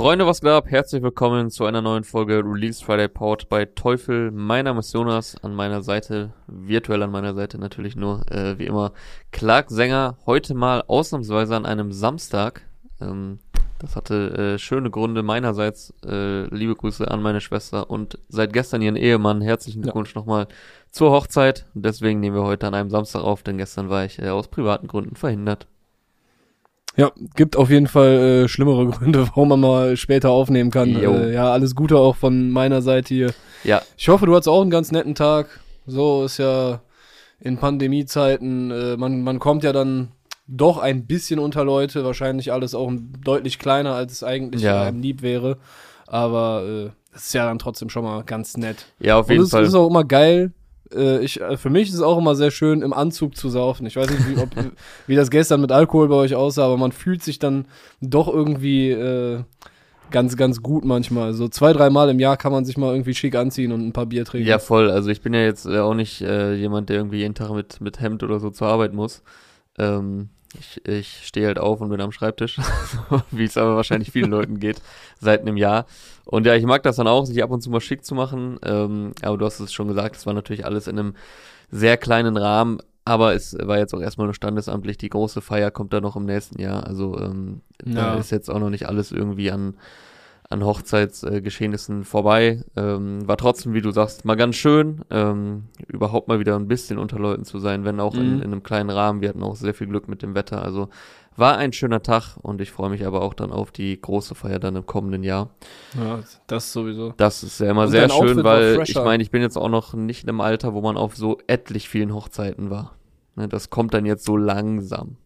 Freunde, was geht ab? Herzlich willkommen zu einer neuen Folge Release Friday Powered bei Teufel. Mein Name ist Jonas, an meiner Seite, virtuell an meiner Seite natürlich nur, äh, wie immer, Clark Sänger. Heute mal ausnahmsweise an einem Samstag. Ähm, das hatte äh, schöne Gründe meinerseits. Äh, liebe Grüße an meine Schwester und seit gestern ihren Ehemann. Herzlichen Glückwunsch ja. nochmal zur Hochzeit. Deswegen nehmen wir heute an einem Samstag auf, denn gestern war ich äh, aus privaten Gründen verhindert. Ja, gibt auf jeden Fall äh, schlimmere Gründe, warum man mal später aufnehmen kann. Äh, ja, alles Gute auch von meiner Seite hier. Ja. Ich hoffe, du hattest auch einen ganz netten Tag. So ist ja in Pandemiezeiten, äh, man, man kommt ja dann doch ein bisschen unter Leute, wahrscheinlich alles auch deutlich kleiner, als es eigentlich ja. einem lieb wäre. Aber äh, das ist ja dann trotzdem schon mal ganz nett. Ja, auf jeden Und es Fall. ist auch immer geil, äh, ich, äh, für mich ist es auch immer sehr schön, im Anzug zu saufen. Ich weiß nicht, wie, ob, wie das gestern mit Alkohol bei euch aussah, aber man fühlt sich dann doch irgendwie äh, ganz, ganz gut manchmal. So zwei, dreimal im Jahr kann man sich mal irgendwie schick anziehen und ein paar Bier trinken. Ja, voll. Also ich bin ja jetzt auch nicht äh, jemand, der irgendwie jeden Tag mit, mit Hemd oder so zur Arbeit muss. Ähm, ich, ich stehe halt auf und bin am Schreibtisch, wie es aber wahrscheinlich vielen Leuten geht, seit einem Jahr. Und ja, ich mag das dann auch, sich ab und zu mal schick zu machen. Ähm, aber du hast es schon gesagt, es war natürlich alles in einem sehr kleinen Rahmen. Aber es war jetzt auch erstmal nur standesamtlich. Die große Feier kommt dann noch im nächsten Jahr. Also ähm, ja. da ist jetzt auch noch nicht alles irgendwie an an Hochzeitsgeschehnissen vorbei. Ähm, war trotzdem, wie du sagst, mal ganz schön, ähm, überhaupt mal wieder ein bisschen unter Leuten zu sein, wenn auch mhm. in, in, einem kleinen Rahmen. Wir hatten auch sehr viel Glück mit dem Wetter. Also war ein schöner Tag und ich freue mich aber auch dann auf die große Feier dann im kommenden Jahr. Ja, das sowieso. Das ist ja immer und sehr schön, weil ich meine, ich bin jetzt auch noch nicht im Alter, wo man auf so etlich vielen Hochzeiten war. Ne, das kommt dann jetzt so langsam.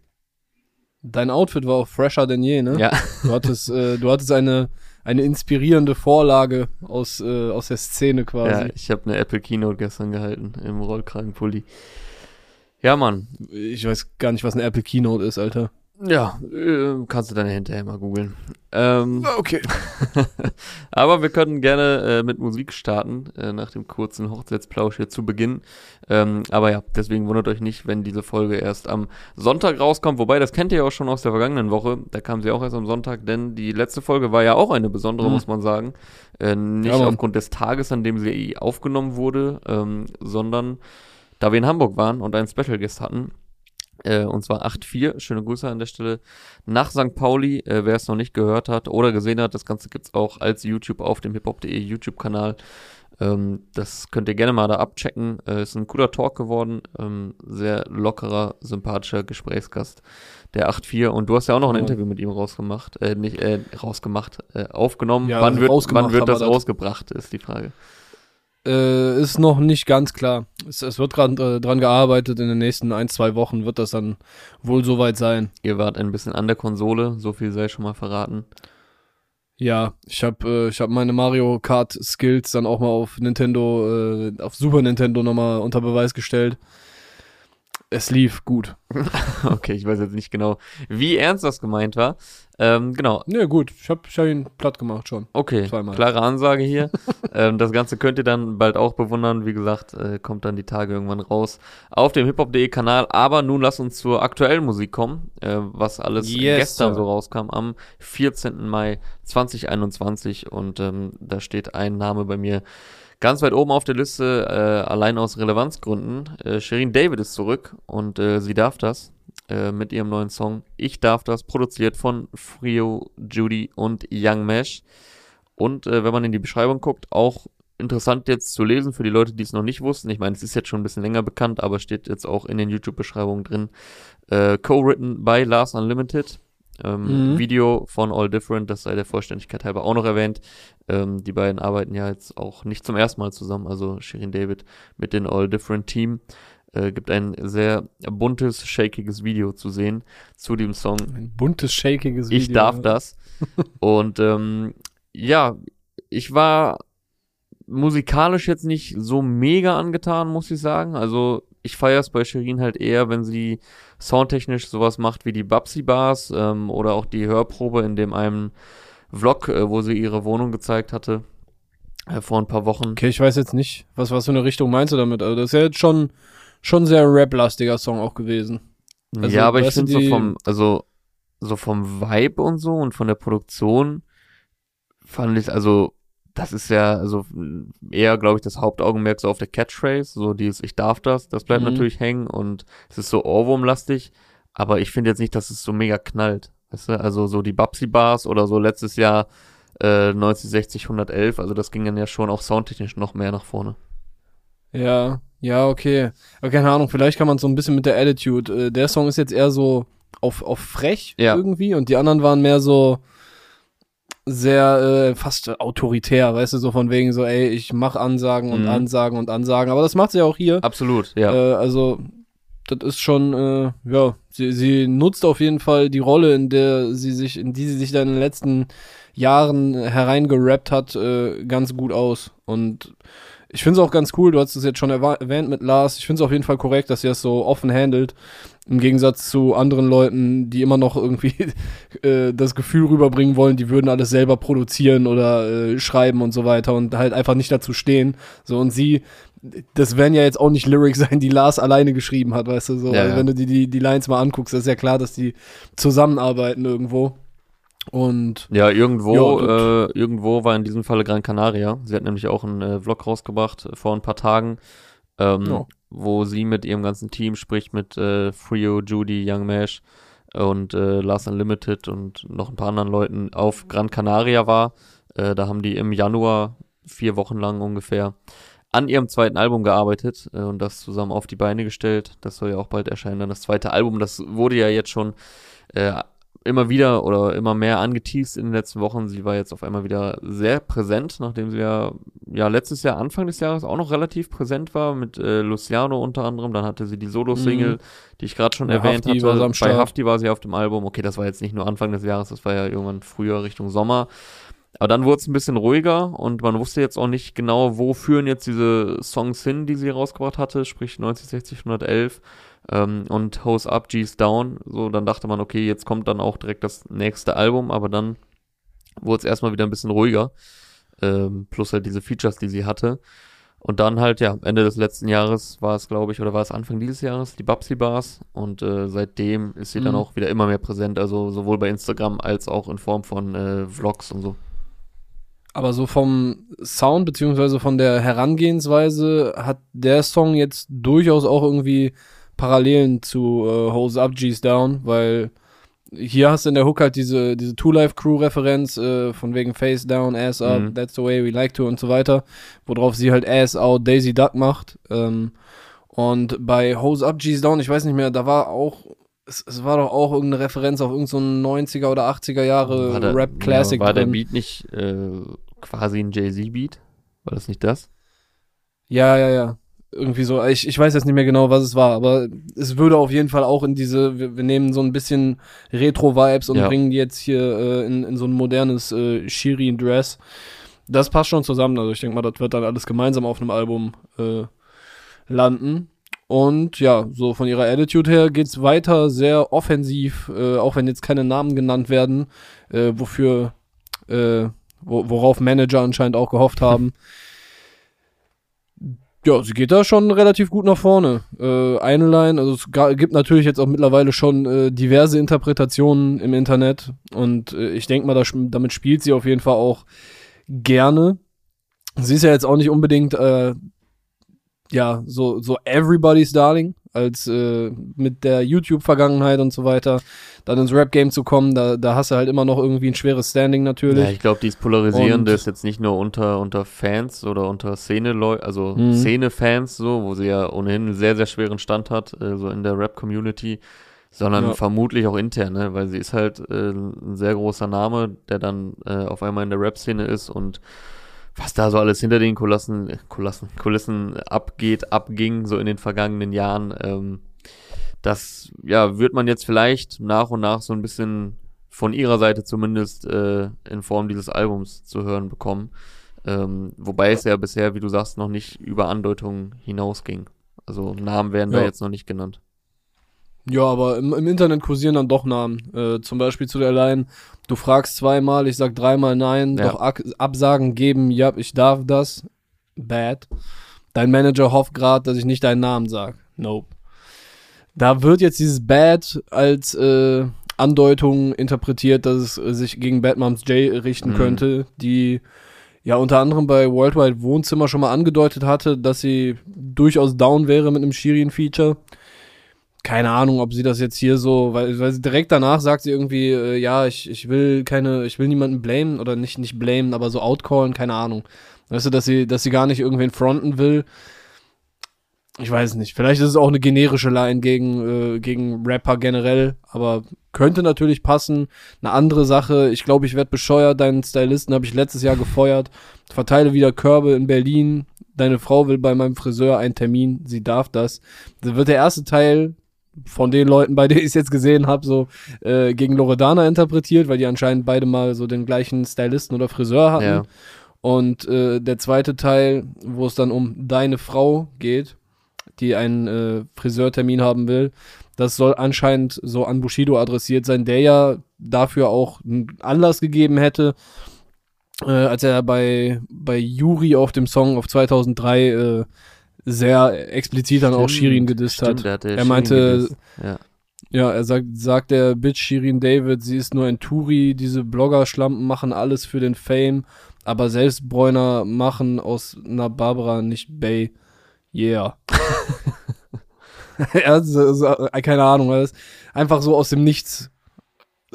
Dein Outfit war auch fresher denn je, ne? Ja. Du hattest, äh, du hattest eine eine inspirierende Vorlage aus, äh, aus der Szene quasi. Ja, ich habe eine Apple Keynote gestern gehalten im Rollkragenpulli. Ja, Mann. Ich weiß gar nicht, was eine Apple Keynote ist, Alter. Ja, äh, kannst du dann hinterher mal googeln. Ähm, okay. aber wir können gerne äh, mit Musik starten, äh, nach dem kurzen Hochzeitsplausch hier zu Beginn. Ähm, aber ja, deswegen wundert euch nicht, wenn diese Folge erst am Sonntag rauskommt. Wobei, das kennt ihr ja auch schon aus der vergangenen Woche. Da kam sie auch erst am Sonntag, denn die letzte Folge war ja auch eine besondere, mhm. muss man sagen. Äh, nicht ja, aufgrund des Tages, an dem sie aufgenommen wurde, ähm, sondern da wir in Hamburg waren und einen Special Guest hatten. Äh, und zwar 8-4. Schöne Grüße an der Stelle nach St. Pauli. Äh, wer es noch nicht gehört hat oder gesehen hat, das Ganze gibt's auch als YouTube auf dem hiphop.de YouTube-Kanal. Ähm, das könnt ihr gerne mal da abchecken. Äh, ist ein cooler Talk geworden. Ähm, sehr lockerer, sympathischer Gesprächsgast. Der 8-4. Und du hast ja auch noch ein Interview mit ihm rausgemacht. Äh, nicht äh, rausgemacht, äh, aufgenommen. Ja, wann, wird, wann wird das rausgebracht, ist die Frage. Äh, ist noch nicht ganz klar. Es, es wird gerade äh, dran gearbeitet. In den nächsten ein, zwei Wochen wird das dann wohl soweit sein. Ihr wart ein bisschen an der Konsole, so viel sei schon mal verraten. Ja, ich habe äh, ich hab meine Mario Kart Skills dann auch mal auf Nintendo, äh, auf Super Nintendo nochmal unter Beweis gestellt. Es lief gut. okay, ich weiß jetzt nicht genau, wie ernst das gemeint war. Ähm, genau. Ne, gut. Ich habe ich hab ihn platt gemacht schon. Okay, Zweimal. klare Ansage hier. ähm, das Ganze könnt ihr dann bald auch bewundern. Wie gesagt, äh, kommt dann die Tage irgendwann raus auf dem hiphop.de Kanal. Aber nun lass uns zur aktuellen Musik kommen, äh, was alles yes, gestern sir. so rauskam am 14. Mai 2021. Und ähm, da steht ein Name bei mir ganz weit oben auf der Liste, äh, allein aus Relevanzgründen. Äh, Sherin David ist zurück und äh, sie darf das. Äh, mit ihrem neuen Song Ich darf das, produziert von Frio, Judy und Young Mesh. Und äh, wenn man in die Beschreibung guckt, auch interessant jetzt zu lesen für die Leute, die es noch nicht wussten. Ich meine, es ist jetzt schon ein bisschen länger bekannt, aber steht jetzt auch in den YouTube-Beschreibungen drin. Äh, Co-written by Lars Unlimited. Ähm, mhm. Video von All Different, das sei der Vollständigkeit halber auch noch erwähnt. Ähm, die beiden arbeiten ja jetzt auch nicht zum ersten Mal zusammen, also Shirin David mit dem All Different Team äh, gibt ein sehr buntes, shakiges Video zu sehen zu dem Song. Ein buntes, shakiges Video. Ich darf das. Und ähm, ja, ich war musikalisch jetzt nicht so mega angetan, muss ich sagen. Also ich feiere es bei Shirin halt eher, wenn sie soundtechnisch sowas macht wie die Babsi Bars ähm, oder auch die Hörprobe in dem einem Vlog, äh, wo sie ihre Wohnung gezeigt hatte äh, vor ein paar Wochen. Okay, ich weiß jetzt nicht, was was für eine Richtung meinst du damit? Also das ist ja jetzt schon schon sehr rap-lastiger Song auch gewesen. Also, ja, aber ich finde so vom, also so vom Vibe und so und von der Produktion fand ich, also, das ist ja, also eher, glaube ich, das Hauptaugenmerk so auf der Catchphrase, so dieses Ich darf das, das bleibt mhm. natürlich hängen und es ist so Ohrwurmlastig, aber ich finde jetzt nicht, dass es so mega knallt. Weißt du, also so die Babsi Bars oder so letztes Jahr äh, 9060 111, also das ging dann ja schon auch soundtechnisch noch mehr nach vorne. Ja, ja, okay. Aber keine Ahnung, vielleicht kann man so ein bisschen mit der Attitude. Äh, der Song ist jetzt eher so auf, auf frech ja. irgendwie und die anderen waren mehr so sehr äh, fast autoritär, weißt du, so von wegen so, ey, ich mach Ansagen und mhm. Ansagen und Ansagen, aber das macht sie ja auch hier. Absolut, ja. Äh, also das ist schon, äh, ja, sie, sie nutzt auf jeden Fall die Rolle, in der sie sich, in die sie sich dann in den letzten Jahren hereingerappt hat, äh, ganz gut aus. Und ich finde es auch ganz cool, du hast es jetzt schon erwähnt mit Lars, ich finde es auf jeden Fall korrekt, dass sie das so offen handelt. Im Gegensatz zu anderen Leuten, die immer noch irgendwie äh, das Gefühl rüberbringen wollen, die würden alles selber produzieren oder äh, schreiben und so weiter und halt einfach nicht dazu stehen. So, und sie, das werden ja jetzt auch nicht Lyrics sein, die Lars alleine geschrieben hat, weißt du, so. Ja, also, wenn du die, die, die Lines mal anguckst, ist ja klar, dass die zusammenarbeiten irgendwo. Und ja, irgendwo, ja, äh, irgendwo war in diesem Falle Gran Canaria. Sie hat nämlich auch einen äh, Vlog rausgebracht vor ein paar Tagen, ähm, ja. Wo sie mit ihrem ganzen Team spricht, mit äh, Frio, Judy, Young Mash und äh, Last Unlimited und noch ein paar anderen Leuten auf Gran Canaria war. Äh, da haben die im Januar vier Wochen lang ungefähr an ihrem zweiten Album gearbeitet äh, und das zusammen auf die Beine gestellt. Das soll ja auch bald erscheinen, dann das zweite Album. Das wurde ja jetzt schon äh, immer wieder oder immer mehr angeteased in den letzten Wochen. Sie war jetzt auf einmal wieder sehr präsent, nachdem sie ja, ja letztes Jahr, Anfang des Jahres auch noch relativ präsent war, mit äh, Luciano unter anderem. Dann hatte sie die Solo-Single, mhm. die ich gerade schon Bei erwähnt Hafti hatte. Bei Hafti war sie auf dem Album. Okay, das war jetzt nicht nur Anfang des Jahres, das war ja irgendwann früher Richtung Sommer. Aber dann wurde es ein bisschen ruhiger und man wusste jetzt auch nicht genau, wo führen jetzt diese Songs hin, die sie rausgebracht hatte, sprich 90, 60, 111 ähm, und Hose Up, G's Down. So, dann dachte man, okay, jetzt kommt dann auch direkt das nächste Album, aber dann wurde es erstmal wieder ein bisschen ruhiger. Ähm, plus halt diese Features, die sie hatte. Und dann halt, ja, Ende des letzten Jahres war es, glaube ich, oder war es Anfang dieses Jahres, die Babsy Bars. Und äh, seitdem ist sie mhm. dann auch wieder immer mehr präsent, also sowohl bei Instagram als auch in Form von äh, Vlogs und so. Aber so vom Sound beziehungsweise von der Herangehensweise hat der Song jetzt durchaus auch irgendwie Parallelen zu äh, Hose Up, G's Down, weil hier hast du in der Hook halt diese, diese Two-Life-Crew-Referenz äh, von wegen Face Down, Ass Up, mhm. That's the way we like to und so weiter, worauf sie halt Ass Out, Daisy Duck macht. Ähm, und bei Hose Up, G's Down, ich weiß nicht mehr, da war auch, es, es war doch auch irgendeine Referenz auf irgendein so 90er oder 80er Jahre Rap-Classic. Ja, war der Beat nicht äh, quasi ein Jay-Z-Beat? War das nicht das? Ja, ja, ja irgendwie so, ich, ich weiß jetzt nicht mehr genau, was es war, aber es würde auf jeden Fall auch in diese, wir, wir nehmen so ein bisschen Retro-Vibes und ja. bringen die jetzt hier äh, in, in so ein modernes äh, Shirin-Dress. Das passt schon zusammen, also ich denke mal, das wird dann alles gemeinsam auf einem Album äh, landen. Und ja, so von ihrer Attitude her geht's weiter sehr offensiv, äh, auch wenn jetzt keine Namen genannt werden, äh, wofür, äh, wo, worauf Manager anscheinend auch gehofft haben. Ja, sie geht da schon relativ gut nach vorne. Äh, eine Line, also es gibt natürlich jetzt auch mittlerweile schon äh, diverse Interpretationen im Internet und äh, ich denke mal, das, damit spielt sie auf jeden Fall auch gerne. Sie ist ja jetzt auch nicht unbedingt äh, ja so so everybody's darling als äh, mit der YouTube-Vergangenheit und so weiter dann ins Rap-Game zu kommen, da, da hast du halt immer noch irgendwie ein schweres Standing natürlich. Ja, ich glaube, dieses Polarisierende und ist jetzt nicht nur unter, unter Fans oder unter Szene, also mhm. Szene-Fans, so, wo sie ja ohnehin einen sehr, sehr schweren Stand hat, äh, so in der Rap-Community, sondern ja. vermutlich auch intern, ne? weil sie ist halt äh, ein sehr großer Name, der dann äh, auf einmal in der Rap-Szene ist und was da so alles hinter den Kulissen, Kulissen, Kulissen abgeht, abging, so in den vergangenen Jahren, ähm, das ja, wird man jetzt vielleicht nach und nach so ein bisschen von ihrer Seite zumindest äh, in Form dieses Albums zu hören bekommen. Ähm, wobei es ja bisher, wie du sagst, noch nicht über Andeutungen hinausging. Also Namen werden ja. da jetzt noch nicht genannt. Ja, aber im, im Internet kursieren dann doch Namen. Äh, zum Beispiel zu der Line, du fragst zweimal, ich sag dreimal nein, ja. doch Absagen geben, ja, ich darf das. Bad. Dein Manager hofft gerade, dass ich nicht deinen Namen sag. Nope. Da wird jetzt dieses Bad als, äh, Andeutungen interpretiert, dass es sich gegen Bad Moms J richten mhm. könnte, die ja unter anderem bei Worldwide Wohnzimmer schon mal angedeutet hatte, dass sie durchaus down wäre mit einem Shirin-Feature. Keine Ahnung, ob sie das jetzt hier so, weil, weil sie direkt danach sagt sie irgendwie, äh, ja, ich, ich will keine, ich will niemanden blamen oder nicht, nicht blamen, aber so outcallen, keine Ahnung. Weißt du, dass sie, dass sie gar nicht irgendwen fronten will ich weiß nicht, vielleicht ist es auch eine generische Line gegen, äh, gegen Rapper generell, aber könnte natürlich passen. Eine andere Sache, ich glaube, ich werde bescheuert, deinen Stylisten habe ich letztes Jahr gefeuert, verteile wieder Körbe in Berlin, deine Frau will bei meinem Friseur einen Termin, sie darf das. Da wird der erste Teil von den Leuten, bei denen ich es jetzt gesehen habe, so äh, gegen Loredana interpretiert, weil die anscheinend beide mal so den gleichen Stylisten oder Friseur hatten. Ja. Und äh, der zweite Teil, wo es dann um deine Frau geht, die einen äh, Friseurtermin haben will. Das soll anscheinend so an Bushido adressiert sein, der ja dafür auch einen Anlass gegeben hätte, äh, als er bei, bei Yuri auf dem Song auf 2003 äh, sehr explizit dann auch Shirin gedisst stimmt, hat. er meinte, ja. ja. er sagt, sagt der Bitch Shirin David, sie ist nur ein Turi, diese Blogger-Schlampen machen alles für den Fame, aber selbst Bräuner machen aus einer Barbara nicht Bay. Yeah. ja, so, so, keine Ahnung, alles. einfach so aus dem Nichts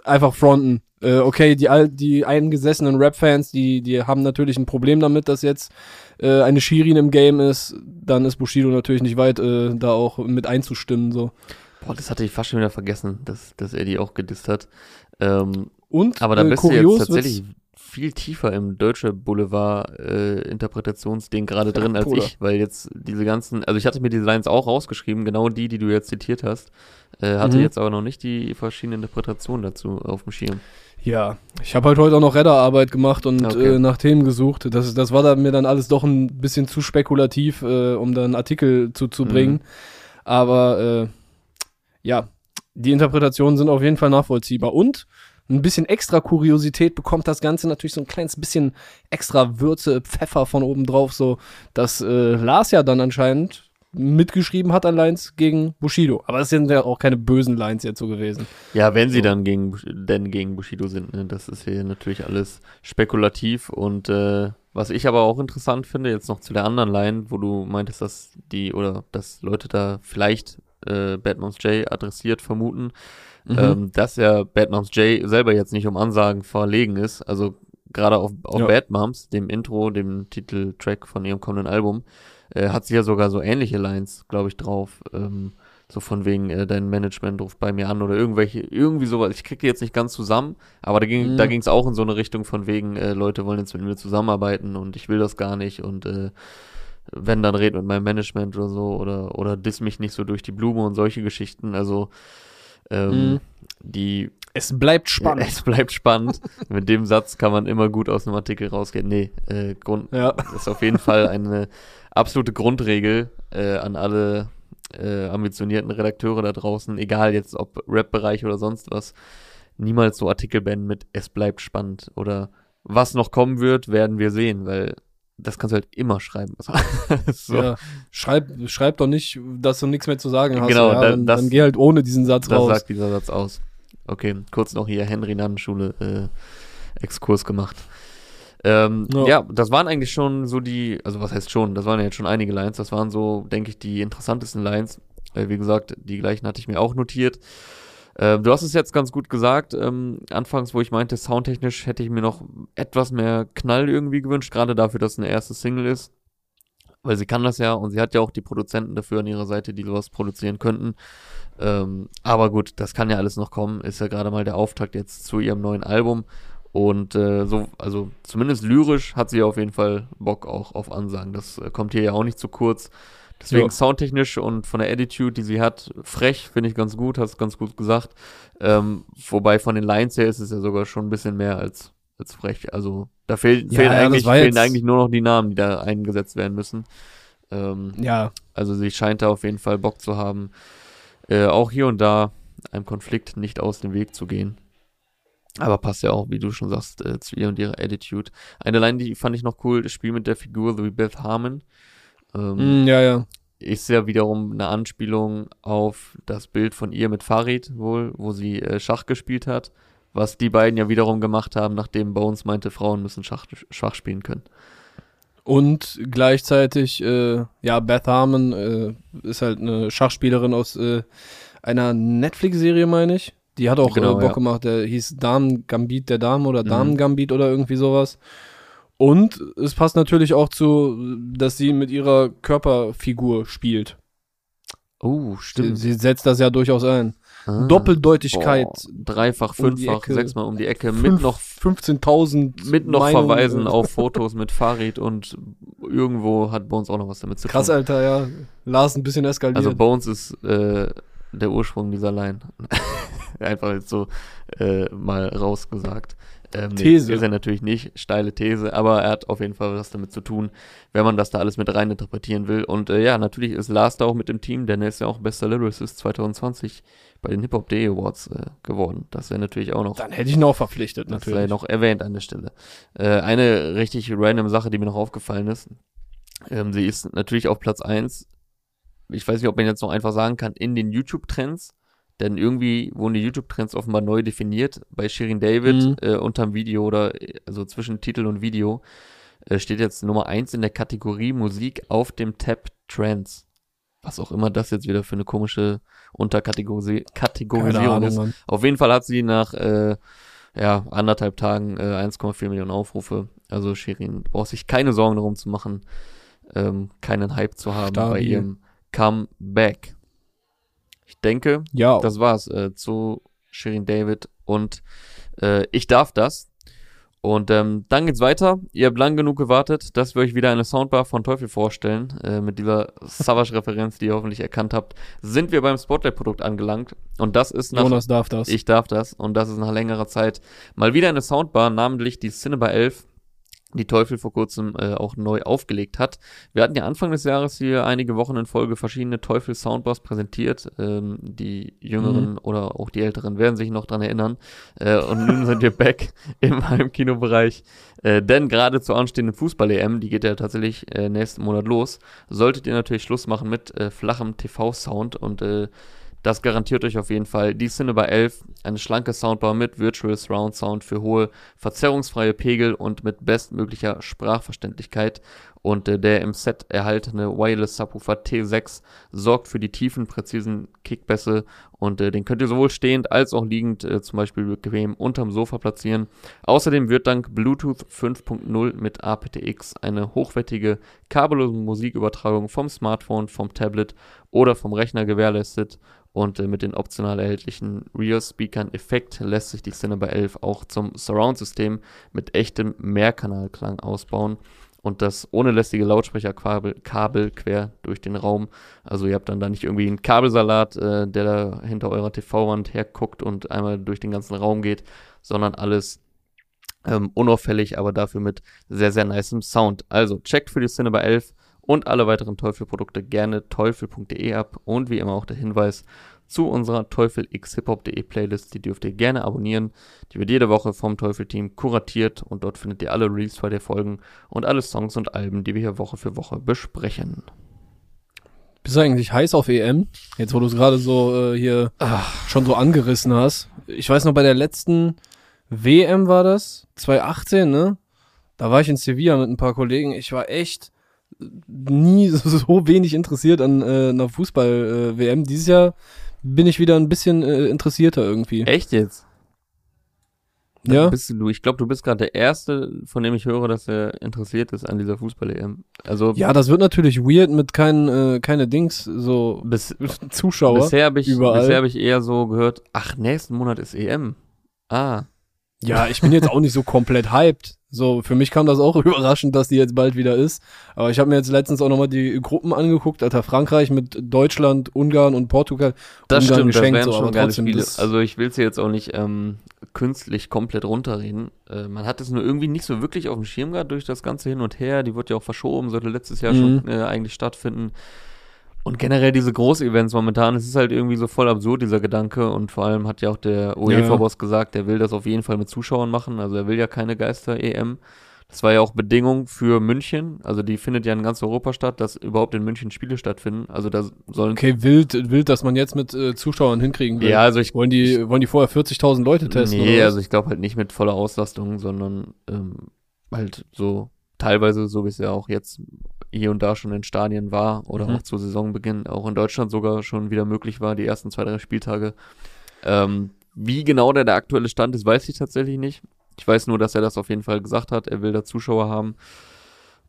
einfach fronten. Äh, okay, die, die eingesessenen Rap-Fans, die, die haben natürlich ein Problem damit, dass jetzt äh, eine Shirin im Game ist. Dann ist Bushido natürlich nicht weit, äh, da auch mit einzustimmen. So. Boah, das hatte ich fast schon wieder vergessen, dass, dass er die auch gedisst hat. Ähm, und aber da äh, bist du jetzt tatsächlich viel tiefer im deutsche Boulevard-Interpretationsding äh, gerade drin als ich, weil jetzt diese ganzen, also ich hatte mir diese Lines auch rausgeschrieben, genau die, die du jetzt zitiert hast, äh, hatte mhm. jetzt aber noch nicht die verschiedenen Interpretationen dazu auf dem Schirm. Ja, ich habe halt heute auch noch Redderarbeit gemacht und okay. äh, nach Themen gesucht. Das, das war dann mir dann alles doch ein bisschen zu spekulativ, äh, um da einen Artikel zuzubringen. Mhm. Aber äh, ja, die Interpretationen sind auf jeden Fall nachvollziehbar. Und ein bisschen extra Kuriosität bekommt das Ganze natürlich so ein kleines bisschen extra Würze, Pfeffer von oben drauf, so dass äh, Lars ja dann anscheinend mitgeschrieben hat an Lines gegen Bushido. Aber das sind ja auch keine bösen Lines jetzt so gewesen. Ja, wenn sie so. dann gegen, denn gegen Bushido sind, ne? das ist hier natürlich alles spekulativ und äh, was ich aber auch interessant finde, jetzt noch zu der anderen Line, wo du meintest, dass die oder dass Leute da vielleicht äh, Bad Moms J adressiert vermuten, mhm. ähm, dass ja Bad Moms J selber jetzt nicht um Ansagen verlegen ist. Also gerade auf, auf ja. Bad Moms, dem Intro, dem Titeltrack von ihrem kommenden Album, äh, hat sie ja sogar so ähnliche Lines, glaube ich, drauf. Ähm, so von wegen, äh, dein Management ruft bei mir an oder irgendwelche, irgendwie sowas. Ich kriege die jetzt nicht ganz zusammen, aber da ging mhm. da ging es auch in so eine Richtung von wegen, äh, Leute wollen jetzt mit mir zusammenarbeiten und ich will das gar nicht und äh, wenn dann red mit meinem Management oder so oder oder diss mich nicht so durch die Blume und solche Geschichten. Also ähm, mhm. die es bleibt spannend. Es bleibt spannend. Mit dem Satz kann man immer gut aus einem Artikel rausgehen. Nee, äh, Grund ja. ist auf jeden Fall eine absolute Grundregel äh, an alle äh, ambitionierten Redakteure da draußen, egal jetzt ob Rap-Bereich oder sonst was, niemals so Artikel beenden mit es bleibt spannend oder was noch kommen wird, werden wir sehen, weil das kannst du halt immer schreiben. so. ja, schreib, schreib doch nicht, dass du nichts mehr zu sagen hast. Genau, ja, dann, das, dann geh halt ohne diesen Satz das raus. Das sagt dieser Satz aus. Okay, kurz noch hier Henry Nann Schule äh, Exkurs gemacht. Ähm, ja. ja. das waren eigentlich schon so die, also was heißt schon, das waren ja jetzt schon einige Lines, das waren so, denke ich, die interessantesten Lines. Äh, wie gesagt, die gleichen hatte ich mir auch notiert. Ähm, du hast es jetzt ganz gut gesagt. Ähm, anfangs, wo ich meinte, soundtechnisch hätte ich mir noch etwas mehr Knall irgendwie gewünscht, gerade dafür, dass es eine erste Single ist. Weil sie kann das ja und sie hat ja auch die Produzenten dafür an ihrer Seite, die sowas produzieren könnten. Ähm, aber gut, das kann ja alles noch kommen. Ist ja gerade mal der Auftakt jetzt zu ihrem neuen Album. Und äh, so, also zumindest lyrisch hat sie auf jeden Fall Bock auch auf Ansagen. Das äh, kommt hier ja auch nicht zu kurz. Deswegen ja. soundtechnisch und von der Attitude, die sie hat, frech, finde ich ganz gut, hast ganz gut gesagt. Ähm, wobei von den Lines her ist es ja sogar schon ein bisschen mehr als, als frech. Also da fehl, ja, fehlen, ja, eigentlich, fehlen eigentlich nur noch die Namen, die da eingesetzt werden müssen. Ähm, ja. Also sie scheint da auf jeden Fall Bock zu haben, äh, auch hier und da einem Konflikt nicht aus dem Weg zu gehen. Aber passt ja auch, wie du schon sagst, äh, zu ihr und ihrer Attitude. Eine Line, die fand ich noch cool, das Spiel mit der Figur The Beth Harmon. Ähm, mm, ja, ja. ist ja wiederum eine Anspielung auf das Bild von ihr mit Farid wohl, wo sie äh, Schach gespielt hat, was die beiden ja wiederum gemacht haben, nachdem Bones meinte, Frauen müssen Schach, Schach spielen können. Und gleichzeitig, äh, ja, Beth Harmon äh, ist halt eine Schachspielerin aus äh, einer Netflix-Serie, meine ich. Die hat auch genau, äh, Bock ja. gemacht, der hieß Damen Gambit der Damen oder mhm. Damen Gambit oder irgendwie sowas. Und es passt natürlich auch zu, dass sie mit ihrer Körperfigur spielt. Oh, stimmt. Sie, sie setzt das ja durchaus ein. Ah, Doppeldeutigkeit. Boah, dreifach, fünffach, um sechsmal um die Ecke. Fünf, mit noch 15.000. Mit noch Meinungen. Verweisen auf Fotos mit Farid und irgendwo hat Bones auch noch was damit zu tun. Krass, Alter, ja. Lars ein bisschen eskaliert. Also Bones ist äh, der Ursprung dieser Line. Einfach jetzt so äh, mal rausgesagt. Ähm, These. Nee, ist er natürlich nicht, steile These, aber er hat auf jeden Fall was damit zu tun, wenn man das da alles mit rein interpretieren will. Und äh, ja, natürlich ist Lars da auch mit dem Team, denn er ist ja auch bester Lyricist 2020 bei den Hip-Hop-Day Awards äh, geworden. Das wäre natürlich auch noch. Dann hätte ich noch verpflichtet, natürlich. Das wäre noch erwähnt an der Stelle. Äh, eine richtig random Sache, die mir noch aufgefallen ist. Ähm, sie ist natürlich auf Platz eins. Ich weiß nicht, ob man jetzt noch einfach sagen kann, in den YouTube-Trends denn irgendwie wurden die YouTube-Trends offenbar neu definiert. Bei Shirin David mhm. äh, unterm Video oder also zwischen Titel und Video äh, steht jetzt Nummer eins in der Kategorie Musik auf dem Tab Trends. Was auch immer das jetzt wieder für eine komische Unterkategorisierung Kategorisierung ist. Mann. Auf jeden Fall hat sie nach äh, ja, anderthalb Tagen äh, 1,4 Millionen Aufrufe. Also Shirin braucht sich keine Sorgen darum zu machen, ähm, keinen Hype zu haben Stabil. bei ihrem Comeback. Ich denke, ja. das war's äh, zu Shirin David und äh, ich darf das. Und ähm, dann geht's weiter. Ihr habt lang genug gewartet, dass wir euch wieder eine Soundbar von Teufel vorstellen. Äh, mit dieser Savage-Referenz, die ihr hoffentlich erkannt habt, sind wir beim Spotlight-Produkt angelangt. Und das ist nach. Jonas darf das. Ich darf das. Und das ist nach längerer Zeit mal wieder eine Soundbar, namentlich die Cineba 11 die Teufel vor kurzem äh, auch neu aufgelegt hat. Wir hatten ja Anfang des Jahres hier einige Wochen in Folge verschiedene Teufel Soundbars präsentiert. Ähm, die Jüngeren mhm. oder auch die Älteren werden sich noch dran erinnern. Äh, und nun sind wir back im Heimkinobereich. Äh, denn gerade zur anstehenden Fußball-EM, die geht ja tatsächlich äh, nächsten Monat los, solltet ihr natürlich Schluss machen mit äh, flachem TV-Sound und äh, das garantiert euch auf jeden Fall die Cineba 11, eine schlanke Soundbar mit Virtual Surround Sound für hohe, verzerrungsfreie Pegel und mit bestmöglicher Sprachverständlichkeit. Und äh, der im Set erhaltene Wireless Subwoofer T6 sorgt für die tiefen, präzisen Kickbässe. Und äh, den könnt ihr sowohl stehend als auch liegend äh, zum Beispiel bequem unterm Sofa platzieren. Außerdem wird dank Bluetooth 5.0 mit aptX eine hochwertige kabellose Musikübertragung vom Smartphone, vom Tablet oder vom Rechner gewährleistet. Und äh, mit den optional erhältlichen Rear-Speakern Effekt lässt sich die Cinema 11 auch zum Surround-System mit echtem Mehrkanalklang ausbauen und das ohne lästige Lautsprecherkabel Kabel quer durch den Raum. Also ihr habt dann da nicht irgendwie einen Kabelsalat, äh, der da hinter eurer TV-Wand herguckt und einmal durch den ganzen Raum geht, sondern alles ähm, unauffällig, aber dafür mit sehr, sehr nicem Sound. Also checkt für die Cinema 11 und alle weiteren Teufel-Produkte gerne teufel.de ab und wie immer auch der Hinweis zu unserer teufelxhiphop.de Playlist, die dürft ihr gerne abonnieren. Die wird jede Woche vom Teufel-Team kuratiert und dort findet ihr alle Release der Folgen und alle Songs und Alben, die wir hier Woche für Woche besprechen. Bist du eigentlich heiß auf EM? Jetzt, wo du es gerade so äh, hier Ach. schon so angerissen hast. Ich weiß noch, bei der letzten WM war das, 2018, ne? Da war ich in Sevilla mit ein paar Kollegen. Ich war echt nie so wenig interessiert an äh, einer Fußball-WM. Äh, Dieses Jahr bin ich wieder ein bisschen äh, interessierter irgendwie. Echt jetzt? Dann ja. Bist du, ich glaube, du bist gerade der Erste, von dem ich höre, dass er interessiert ist an dieser Fußball-EM. Also ja, das wird natürlich weird mit keinen äh, keine Dings so bis, Zuschauer. Bisher habe ich bisher habe ich eher so gehört. Ach, nächsten Monat ist EM. Ah. Ja, ich bin jetzt auch nicht so komplett hyped. So, für mich kam das auch überraschend, dass die jetzt bald wieder ist. Aber ich habe mir jetzt letztens auch nochmal die Gruppen angeguckt, Alter, Frankreich mit Deutschland, Ungarn und Portugal. Das Ungarn stimmt, geschenkt, das wären so, schon geile Spiele. Also ich will es jetzt auch nicht ähm, künstlich komplett runterreden. Äh, man hat es nur irgendwie nicht so wirklich auf dem Schirm gehabt durch das ganze Hin und Her. Die wird ja auch verschoben, sollte letztes Jahr mhm. schon äh, eigentlich stattfinden. Und generell diese Großevents momentan, es ist halt irgendwie so voll absurd, dieser Gedanke. Und vor allem hat ja auch der UEFA-Boss ja. gesagt, der will das auf jeden Fall mit Zuschauern machen. Also er will ja keine Geister-EM. Das war ja auch Bedingung für München. Also die findet ja in ganz Europa statt, dass überhaupt in München Spiele stattfinden. Also da sollen. Okay, wild, wild, dass man jetzt mit äh, Zuschauern hinkriegen will. Ja, also ich. Wollen die, wollen die vorher 40.000 Leute testen? Nee, also ich glaube halt nicht mit voller Auslastung, sondern ähm, halt so teilweise, so wie es ja auch jetzt hier und da schon in Stadien war oder mhm. auch zu Saisonbeginn, auch in Deutschland sogar schon wieder möglich war, die ersten zwei, drei Spieltage. Ähm, wie genau der, der aktuelle Stand ist, weiß ich tatsächlich nicht. Ich weiß nur, dass er das auf jeden Fall gesagt hat. Er will da Zuschauer haben.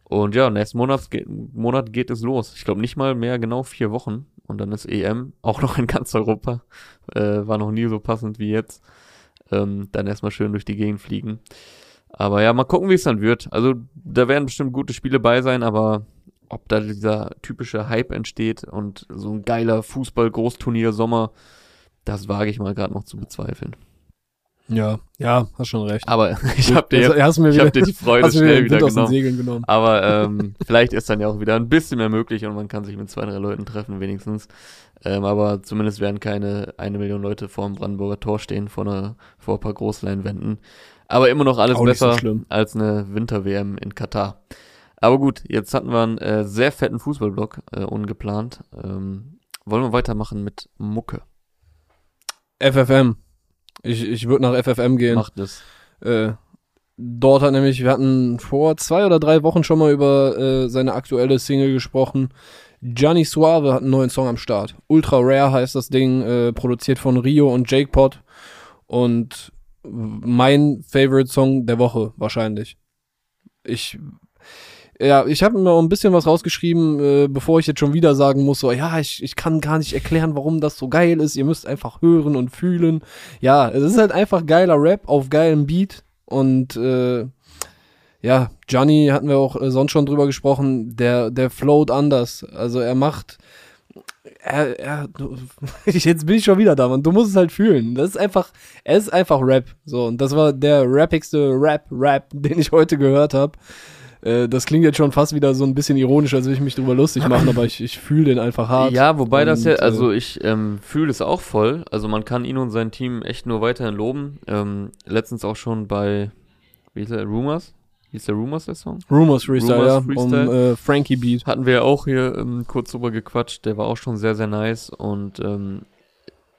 Und ja, nächsten Monat, Monat geht es los. Ich glaube nicht mal mehr genau vier Wochen. Und dann ist EM, auch noch in ganz Europa. Äh, war noch nie so passend wie jetzt. Ähm, dann erstmal schön durch die Gegend fliegen. Aber ja, mal gucken, wie es dann wird. Also da werden bestimmt gute Spiele bei sein, aber ob da dieser typische Hype entsteht und so ein geiler Fußball-Großturnier Sommer, das wage ich mal gerade noch zu bezweifeln. Ja, ja, hast schon recht. Aber ich habe dir, also, ich hab dir die Freude schnell wieder genommen. genommen. Aber ähm, vielleicht ist dann ja auch wieder ein bisschen mehr möglich und man kann sich mit zwei, drei Leuten treffen wenigstens. Ähm, aber zumindest werden keine eine Million Leute vor dem Brandenburger Tor stehen, vor, einer, vor ein paar Großleinwänden. Aber immer noch alles auch besser so als eine Winter-WM in Katar. Aber gut, jetzt hatten wir einen äh, sehr fetten Fußballblock, äh, ungeplant. Ähm, wollen wir weitermachen mit Mucke? FFM. Ich, ich würde nach FFM gehen. Macht es. Äh, dort hat nämlich, wir hatten vor zwei oder drei Wochen schon mal über äh, seine aktuelle Single gesprochen. Gianni Suave hat einen neuen Song am Start. Ultra Rare heißt das Ding, äh, produziert von Rio und Jake Pot. Und mein Favorite Song der Woche wahrscheinlich. Ich ja, ich habe mir auch ein bisschen was rausgeschrieben, äh, bevor ich jetzt schon wieder sagen muss, so, ja, ich, ich kann gar nicht erklären, warum das so geil ist. Ihr müsst einfach hören und fühlen. Ja, es ist halt einfach geiler Rap auf geilem Beat. Und äh, ja, Johnny hatten wir auch äh, sonst schon drüber gesprochen, der, der float anders. Also er macht. Er, er, jetzt bin ich schon wieder da, man. Du musst es halt fühlen. Das ist einfach, er ist einfach Rap. So, und das war der rappigste Rap-Rap, den ich heute gehört habe. Äh, das klingt jetzt schon fast wieder so ein bisschen ironisch, als würde ich mich drüber lustig machen, aber ich, ich fühle den einfach hart. Ja, wobei und, das ja, also äh, ich ähm, fühle es auch voll. Also man kann ihn und sein Team echt nur weiterhin loben. Ähm, letztens auch schon bei, wie hieß der, Rumors? Hieß der Rumors der Song? Rumors Freestyle, Rumors ja, Freestyle. um äh, Frankie Beat. Hatten wir auch hier ähm, kurz drüber gequatscht, der war auch schon sehr, sehr nice und ähm,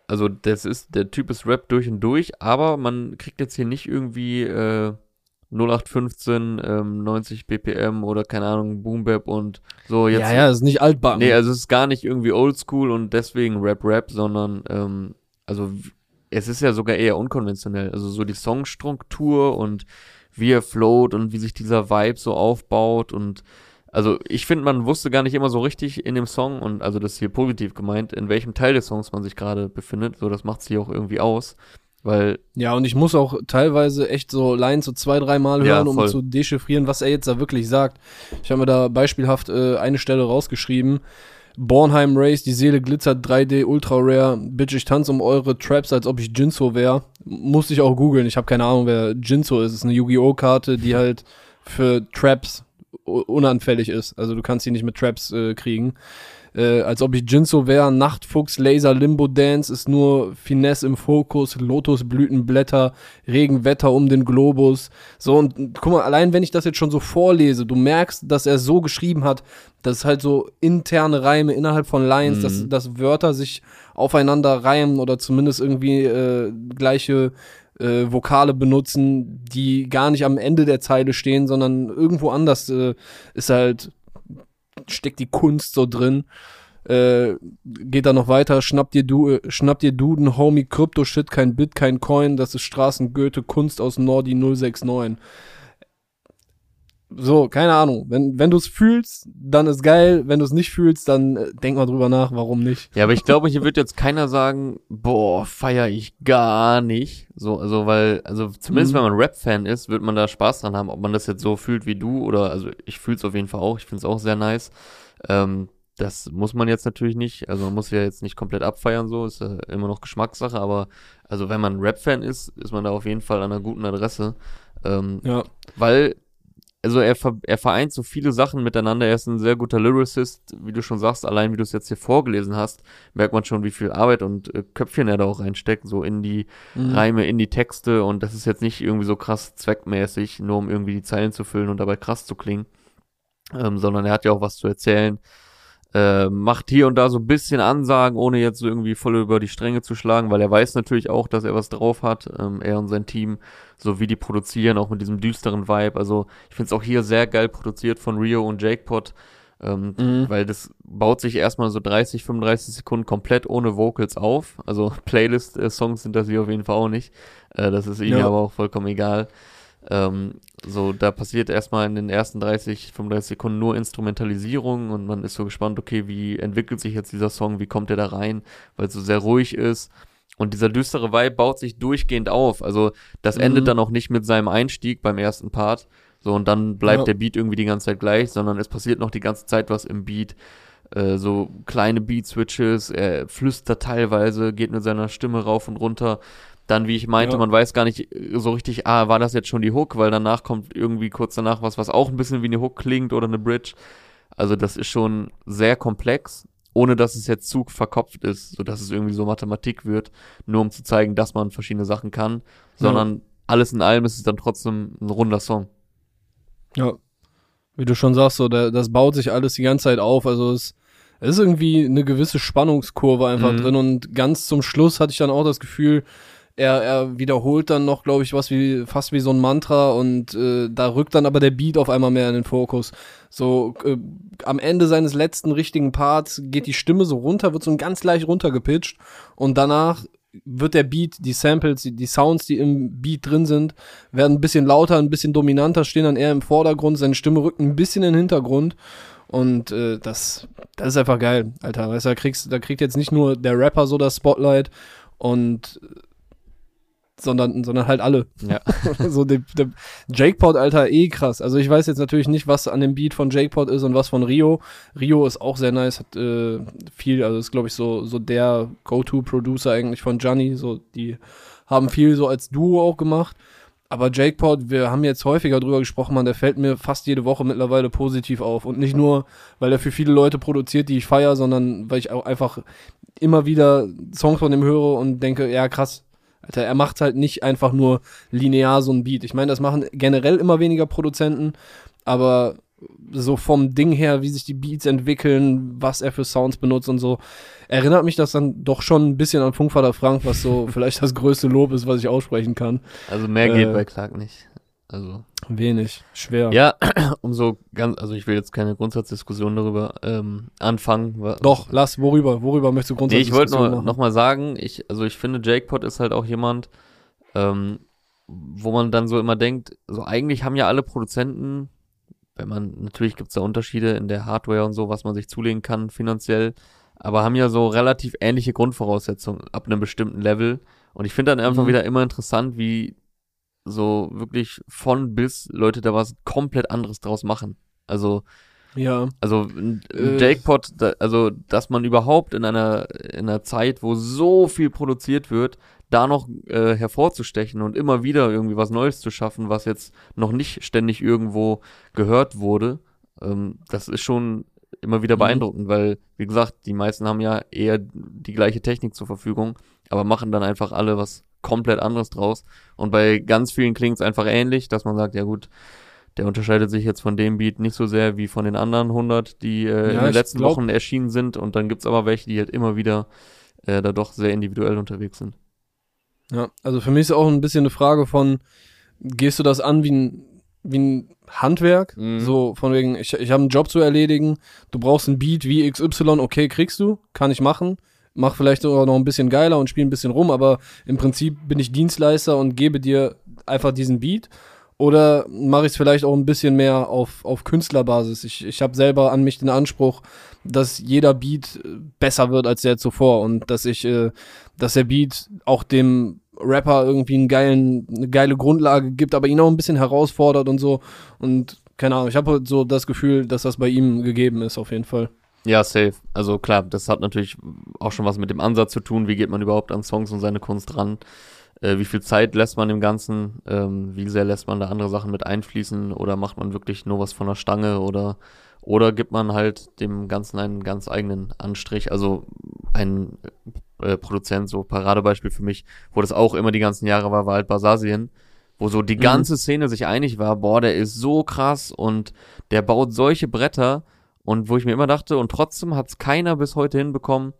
also das ist, der Typ ist Rap durch und durch, aber man kriegt jetzt hier nicht irgendwie äh, 0815, ähm, 90 BPM oder keine Ahnung, Boom Bap und so jetzt. Ja, ja, ist nicht altbacken. Nee, also es ist gar nicht irgendwie oldschool und deswegen Rap Rap, sondern ähm, also es ist ja sogar eher unkonventionell. Also so die Songstruktur und wie er float und wie sich dieser Vibe so aufbaut und also ich finde, man wusste gar nicht immer so richtig in dem Song und also das ist hier positiv gemeint, in welchem Teil des Songs man sich gerade befindet. So, das macht es hier auch irgendwie aus. Weil. Ja, und ich muss auch teilweise echt so Lines so zwei, dreimal hören, ja, um zu dechiffrieren, was er jetzt da wirklich sagt. Ich habe mir da beispielhaft äh, eine Stelle rausgeschrieben. Bornheim Race, die Seele glitzert 3D Ultra Rare. Bitch, ich tanze um eure Traps, als ob ich Jinso wäre. Musste ich auch googeln. Ich habe keine Ahnung, wer Jinso ist. Es ist eine Yu-Gi-Oh! Karte, die halt für Traps unanfällig ist. Also du kannst sie nicht mit Traps äh, kriegen äh, als ob ich Jinso wäre. Nachtfuchs, Laser, Limbo Dance ist nur Finesse im Fokus, Lotusblütenblätter, Regenwetter um den Globus. So, und guck mal, allein wenn ich das jetzt schon so vorlese, du merkst, dass er so geschrieben hat, dass halt so interne Reime innerhalb von Lines, mhm. dass, dass Wörter sich aufeinander reimen oder zumindest irgendwie äh, gleiche äh, Vokale benutzen, die gar nicht am Ende der Zeile stehen, sondern irgendwo anders äh, ist halt steckt die Kunst so drin. Äh, geht da noch weiter, schnappt dir, du, äh, schnappt dir Duden, Homie, Krypto-Shit, kein Bit, kein Coin, das ist Straßengoethe, Kunst aus Nordi 069. So, keine Ahnung. Wenn, wenn du es fühlst, dann ist geil. Wenn du es nicht fühlst, dann äh, denk mal drüber nach, warum nicht. Ja, aber ich glaube, hier wird jetzt keiner sagen, boah, feier ich gar nicht. So, also, weil, also zumindest mhm. wenn man Rap-Fan ist, wird man da Spaß dran haben, ob man das jetzt so fühlt wie du oder, also ich fühle es auf jeden Fall auch. Ich finde es auch sehr nice. Ähm, das muss man jetzt natürlich nicht. Also man muss ja jetzt nicht komplett abfeiern, so ist ja immer noch Geschmackssache, aber also wenn man Rap-Fan ist, ist man da auf jeden Fall an einer guten Adresse. Ähm, ja. Weil also er, er vereint so viele Sachen miteinander. Er ist ein sehr guter Lyricist, wie du schon sagst. Allein wie du es jetzt hier vorgelesen hast, merkt man schon, wie viel Arbeit und äh, Köpfchen er da auch reinsteckt, so in die mhm. Reime, in die Texte. Und das ist jetzt nicht irgendwie so krass zweckmäßig, nur um irgendwie die Zeilen zu füllen und dabei krass zu klingen, ähm, sondern er hat ja auch was zu erzählen. Äh, macht hier und da so ein bisschen Ansagen, ohne jetzt so irgendwie voll über die Stränge zu schlagen, weil er weiß natürlich auch, dass er was drauf hat, ähm, er und sein Team, so wie die produzieren, auch mit diesem düsteren Vibe. Also ich finde es auch hier sehr geil produziert von Rio und Jake Pot, ähm, mhm. weil das baut sich erstmal so 30, 35 Sekunden komplett ohne Vocals auf. Also Playlist-Songs sind das hier auf jeden Fall auch nicht. Äh, das ist ihnen ja. aber auch vollkommen egal. Ähm, so, da passiert erstmal in den ersten 30, 35 Sekunden nur Instrumentalisierung und man ist so gespannt, okay, wie entwickelt sich jetzt dieser Song, wie kommt der da rein, weil es so sehr ruhig ist. Und dieser düstere Vibe baut sich durchgehend auf. Also, das mhm. endet dann auch nicht mit seinem Einstieg beim ersten Part. So, und dann bleibt ja. der Beat irgendwie die ganze Zeit gleich, sondern es passiert noch die ganze Zeit was im Beat. Äh, so kleine Beat-Switches, er flüstert teilweise, geht mit seiner Stimme rauf und runter dann, wie ich meinte, ja. man weiß gar nicht äh, so richtig, ah, war das jetzt schon die Hook, weil danach kommt irgendwie kurz danach was, was auch ein bisschen wie eine Hook klingt oder eine Bridge. Also das ist schon sehr komplex, ohne dass es jetzt zu verkopft ist, so dass es irgendwie so Mathematik wird, nur um zu zeigen, dass man verschiedene Sachen kann, sondern ja. alles in allem ist es dann trotzdem ein runder Song. Ja, wie du schon sagst, so der, das baut sich alles die ganze Zeit auf, also es, es ist irgendwie eine gewisse Spannungskurve einfach mhm. drin und ganz zum Schluss hatte ich dann auch das Gefühl, er, er wiederholt dann noch, glaube ich, was wie fast wie so ein Mantra und äh, da rückt dann aber der Beat auf einmal mehr in den Fokus. So äh, am Ende seines letzten richtigen Parts geht die Stimme so runter, wird so ganz leicht runtergepitcht und danach wird der Beat, die Samples, die, die Sounds, die im Beat drin sind, werden ein bisschen lauter, ein bisschen dominanter, stehen dann eher im Vordergrund, seine Stimme rückt ein bisschen in den Hintergrund und äh, das, das ist einfach geil, Alter. Weißt du, da kriegst, da kriegt jetzt nicht nur der Rapper so das Spotlight und sondern, sondern halt alle. Ja. so der, der Jake Alter, eh krass. Also ich weiß jetzt natürlich nicht, was an dem Beat von Jake ist und was von Rio. Rio ist auch sehr nice, hat äh, viel, also ist glaube ich so, so der Go-To-Producer eigentlich von Johnny. So, die haben viel so als Duo auch gemacht. Aber Jake Pod, wir haben jetzt häufiger drüber gesprochen, man, der fällt mir fast jede Woche mittlerweile positiv auf. Und nicht nur, weil er für viele Leute produziert, die ich feiere, sondern weil ich auch einfach immer wieder Songs von dem höre und denke, ja krass, Alter, er macht halt nicht einfach nur linear so ein Beat. Ich meine, das machen generell immer weniger Produzenten, aber so vom Ding her, wie sich die Beats entwickeln, was er für Sounds benutzt und so, erinnert mich das dann doch schon ein bisschen an Funkvater Frank, was so vielleicht das größte Lob ist, was ich aussprechen kann. Also mehr geht äh, bei Clark nicht. Also wenig, schwer. Ja, um so ganz, also ich will jetzt keine Grundsatzdiskussion darüber ähm, anfangen. Doch, lass, worüber, worüber möchtest du Grundsatzdiskussion nee, ich wollte nur noch mal sagen, ich, also ich finde, Jake Pot ist halt auch jemand, ähm, wo man dann so immer denkt, so eigentlich haben ja alle Produzenten, wenn man, natürlich gibt es da Unterschiede in der Hardware und so, was man sich zulegen kann finanziell, aber haben ja so relativ ähnliche Grundvoraussetzungen ab einem bestimmten Level. Und ich finde dann einfach mhm. wieder immer interessant, wie so wirklich von bis Leute da was komplett anderes draus machen. Also ja. Also äh, Jackpot, da, also dass man überhaupt in einer in einer Zeit, wo so viel produziert wird, da noch äh, hervorzustechen und immer wieder irgendwie was Neues zu schaffen, was jetzt noch nicht ständig irgendwo gehört wurde, ähm, das ist schon immer wieder mhm. beeindruckend, weil wie gesagt, die meisten haben ja eher die gleiche Technik zur Verfügung, aber machen dann einfach alle was komplett anderes draus. Und bei ganz vielen klingt es einfach ähnlich, dass man sagt, ja gut, der unterscheidet sich jetzt von dem Beat nicht so sehr wie von den anderen 100, die äh, ja, in den letzten glaub... Wochen erschienen sind. Und dann gibt's aber welche, die halt immer wieder äh, da doch sehr individuell unterwegs sind. Ja, also für mich ist auch ein bisschen eine Frage von, gehst du das an wie ein, wie ein Handwerk? Mhm. So von wegen, ich, ich habe einen Job zu erledigen, du brauchst ein Beat wie XY, okay, kriegst du, kann ich machen mach vielleicht sogar noch ein bisschen geiler und spiele ein bisschen rum, aber im Prinzip bin ich Dienstleister und gebe dir einfach diesen Beat. Oder mache ich es vielleicht auch ein bisschen mehr auf, auf Künstlerbasis? Ich, ich habe selber an mich den Anspruch, dass jeder Beat besser wird als der zuvor und dass ich, äh, dass der Beat auch dem Rapper irgendwie einen geilen, eine geile Grundlage gibt, aber ihn auch ein bisschen herausfordert und so. Und keine Ahnung, ich habe so das Gefühl, dass das bei ihm gegeben ist, auf jeden Fall. Ja, safe. Also klar, das hat natürlich auch schon was mit dem Ansatz zu tun, wie geht man überhaupt an Songs und seine Kunst ran. äh, wie viel Zeit lässt man dem Ganzen, ähm, wie sehr lässt man da andere Sachen mit einfließen oder macht man wirklich nur was von der Stange oder oder gibt man halt dem Ganzen einen ganz eigenen Anstrich, also ein äh, Produzent, so Paradebeispiel für mich, wo das auch immer die ganzen Jahre war, war halt Basasien, wo so die mhm. ganze Szene sich einig war, boah, der ist so krass und der baut solche Bretter und wo ich mir immer dachte, und trotzdem hat es keiner bis heute hinbekommen,